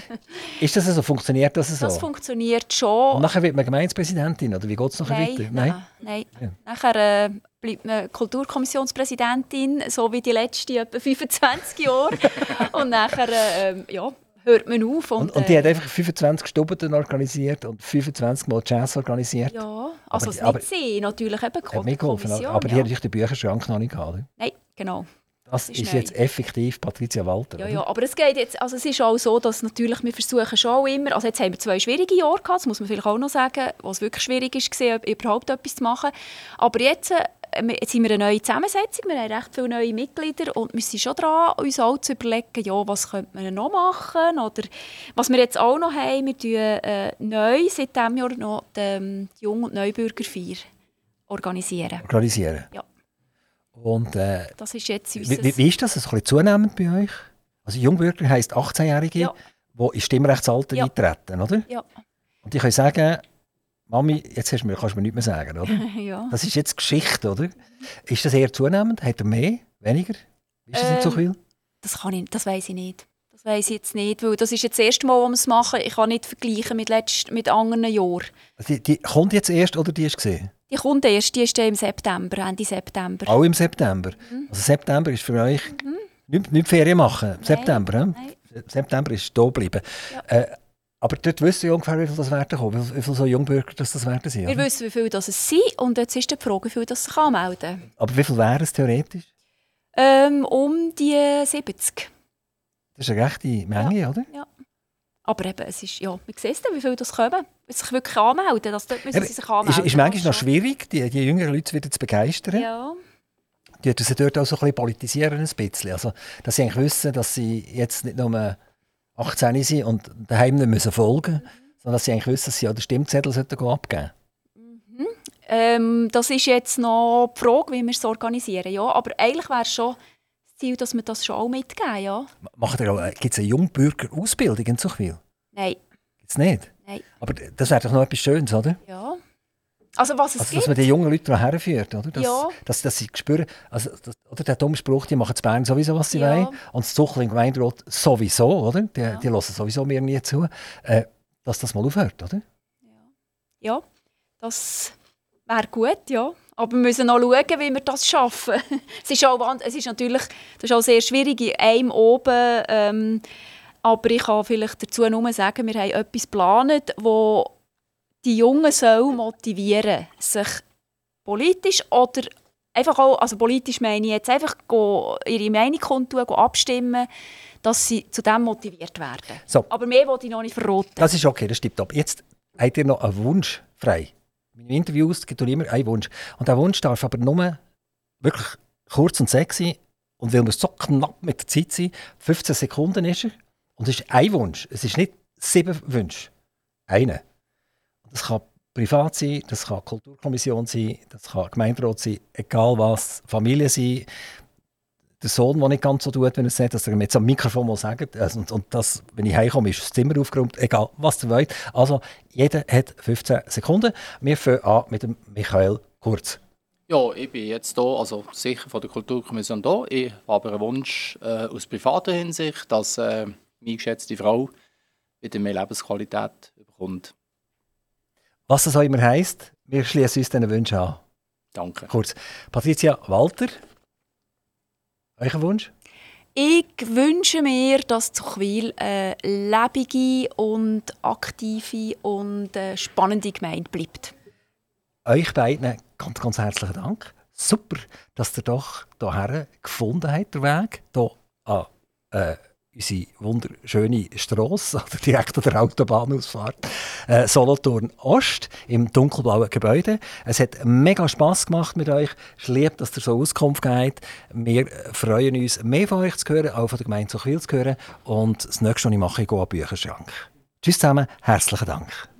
ist das so? Funktioniert das so? Das funktioniert schon. Und nachher wird man Gemeindepräsidentin, oder wie geht es nachher nein, weiter? Nein, nein. Ja. Nachher äh, bleibt man Kulturkommissionspräsidentin, so wie die letzten etwa 25 Jahre. und nachher äh, ja, hört man auf. Und, Und, und die äh, hat einfach 25 Stunden organisiert und 25 Mal Jazz organisiert. Ja, also Aber- es aber- nicht sie, natürlich eben Kommission. aber die ja. hat natürlich den Bücherschrank noch nicht gehabt. Nein, genau. Das ist ist jetzt effektiv Patricia Walter. Ja, ja, aber es geht jetzt, also es ist auch so, dass natürlich wir versuchen schon auch immer, also jetzt haben wir zwei schwierige Jahre gehabt, das muss man vielleicht auch noch sagen, wo es wirklich schwierig ist gewesen, überhaupt etwas zu machen. Aber jetzt, äh, wir- jetzt haben wir eine neue Zusammensetzung, wir haben recht viele neue Mitglieder und wir sind schon dran, uns auch zu überlegen, ja, was könnte man noch machen oder was wir jetzt auch noch haben, wir tun äh, neu seit diesem Jahr noch die, ähm, die Jung- und Neubürgerfeier organisieren. Organisieren. Ja. Und äh, Das ist jetzt unser... wie, wie, ist das? Ist das ein bisschen zunehmend bei euch? Also Jungbürger heisst 18-Jährige, Ja. die ins Stimmrechtsalter Ja. eintreten, oder? Ja. Und die können sagen, Mami, jetzt hast du mir, kannst du mir nichts mehr sagen, oder? ja. Das ist jetzt Geschichte, oder? Ist das eher zunehmend? Hat er mehr? Weniger? Ist das nicht so Ähm, viel? Das, kann ich, das weiß ich nicht. Das weiß ich jetzt nicht, weil das ist jetzt das erste Mal, wo wir es machen. Ich kann nicht vergleichen mit, letzt, mit anderen Jahren. Die, die kommt jetzt erst oder die ist gesehen? Die kommt erst, die ist im September, Ende September. Auch im September. Mhm. Also September ist für euch nicht, nicht Ferien machen. September, hä? Nein. September ist da geblieben. Ja. Äh, aber dort wisst ihr ungefähr, wie viel das werden kommen, wie, viel- wie viele so Jungbürger das, das werden sein. Wir oder? wissen, wie viele das es sind und jetzt ist die Frage, wie viele das sich anmelden Aber wie viel wären es theoretisch? ähm, Um die 70. Das ist eine rechte Menge, oder? Aber eben, es ist, ja, man sieht dann, wie viele das kommen. Wenn sich wirklich anmelden, das dort müssen sie sich Ist, anmelden. ist manchmal noch Das schon. schwierig, die, die jüngeren Leute wieder zu begeistern. Ja, Die sie dort auch so ein bisschen politisieren, ein bisschen. Also, dass sie eigentlich wissen, dass sie jetzt nicht nur 18 sind und daheim nicht müssen folgen müssen, sondern dass sie eigentlich wissen, dass sie auch den Stimmzettel sollten gehen abgeben ähm, das ist jetzt noch die Frage, wie wir es organisieren. Ja, aber eigentlich wäre es schon Ziel, dass wir das schon auch mitgeben, ja. Macht ihr auch, gibt es eine Jungbürger-Ausbildung in Zuchwil? Nein, Gibt es nicht? Nein. Aber das wäre doch noch etwas Schönes, oder? ja. Also was es Also, dass man die jungen Leute daran herführt, oder? Dass, Ja. dass, dass sie spüren, also, das, oder der dumme Spruch, die machen in Bern sowieso, was sie Ja. wollen. Und das Zuchel im Gemeinderat sowieso, oder? Die, Ja. die hören sowieso mir nie zu. Äh, dass das mal aufhört, oder? Ja, das wäre gut, ja. Aber wir müssen noch schauen, wie wir das schaffen. es, ist auch, es ist natürlich das ist auch sehr schwierig in einem oben. Ähm, aber ich kann vielleicht dazu nur sagen, wir haben etwas geplant, wo die Jungen soll motivieren sich politisch oder einfach auch, also politisch meine ich jetzt einfach go, ihre Meinung kundtun, go abstimmen, dass sie zu dem motiviert werden. So. Aber mehr wollte ich noch nicht verraten. Das ist okay, das stimmt ab. Jetzt habt ihr noch einen Wunsch frei. In Interviews gibt es immer einen Wunsch. Und der Wunsch darf aber nur wirklich kurz und sexy und weil wir so knapp mit der Zeit sind, 15 Sekunden ist er. Und es ist ein Wunsch. Es ist nicht sieben Wünsche. Einer. Das kann privat sein, das kann Kulturkommission sein, das kann Gemeinderat sein, egal was, Familie sein. Der Sohn, der nicht ganz so tut, wenn er es sagt, dass er mir jetzt am Mikrofon mal sagt. Also, und, und das, wenn ich heimkomme, ist das Zimmer aufgeräumt, egal was ihr wollt. Also, jeder hat 15 Sekunden. Wir fangen an mit dem Michael Kurz. Ja, ich bin jetzt hier, also sicher von der Kulturkommission da. Ich habe einen Wunsch äh, aus privater Hinsicht, dass äh, meine geschätzte Frau wieder mehr Lebensqualität bekommt. Was das auch immer heisst, wir schließen uns diesen Wünschen an. Danke. Kurz. Patricia Walter, euer Wunsch? Ich wünsche mir, dass Zuchwil eine lebende und aktive und äh, spannende Gemeinde bleibt. Euch beiden ganz, ganz herzlichen Dank. Super, dass ihr doch hierher gefunden habt, den Weg. Hier an äh, unsere wunderschöne Strasse, oder direkt an der Autobahnausfahrt. Äh, Solothurn Ost, im dunkelblauen Gebäude. Es hat mega Spass gemacht mit euch. Es lieb, dass ihr so Auskunft gebt. Wir freuen uns, mehr von euch zu hören, auch von der Gemeinde Zuchwil zu hören. Und das nächste, was ich mache, ich gehe an den Bücherschrank. Tschüss zusammen, herzlichen Dank.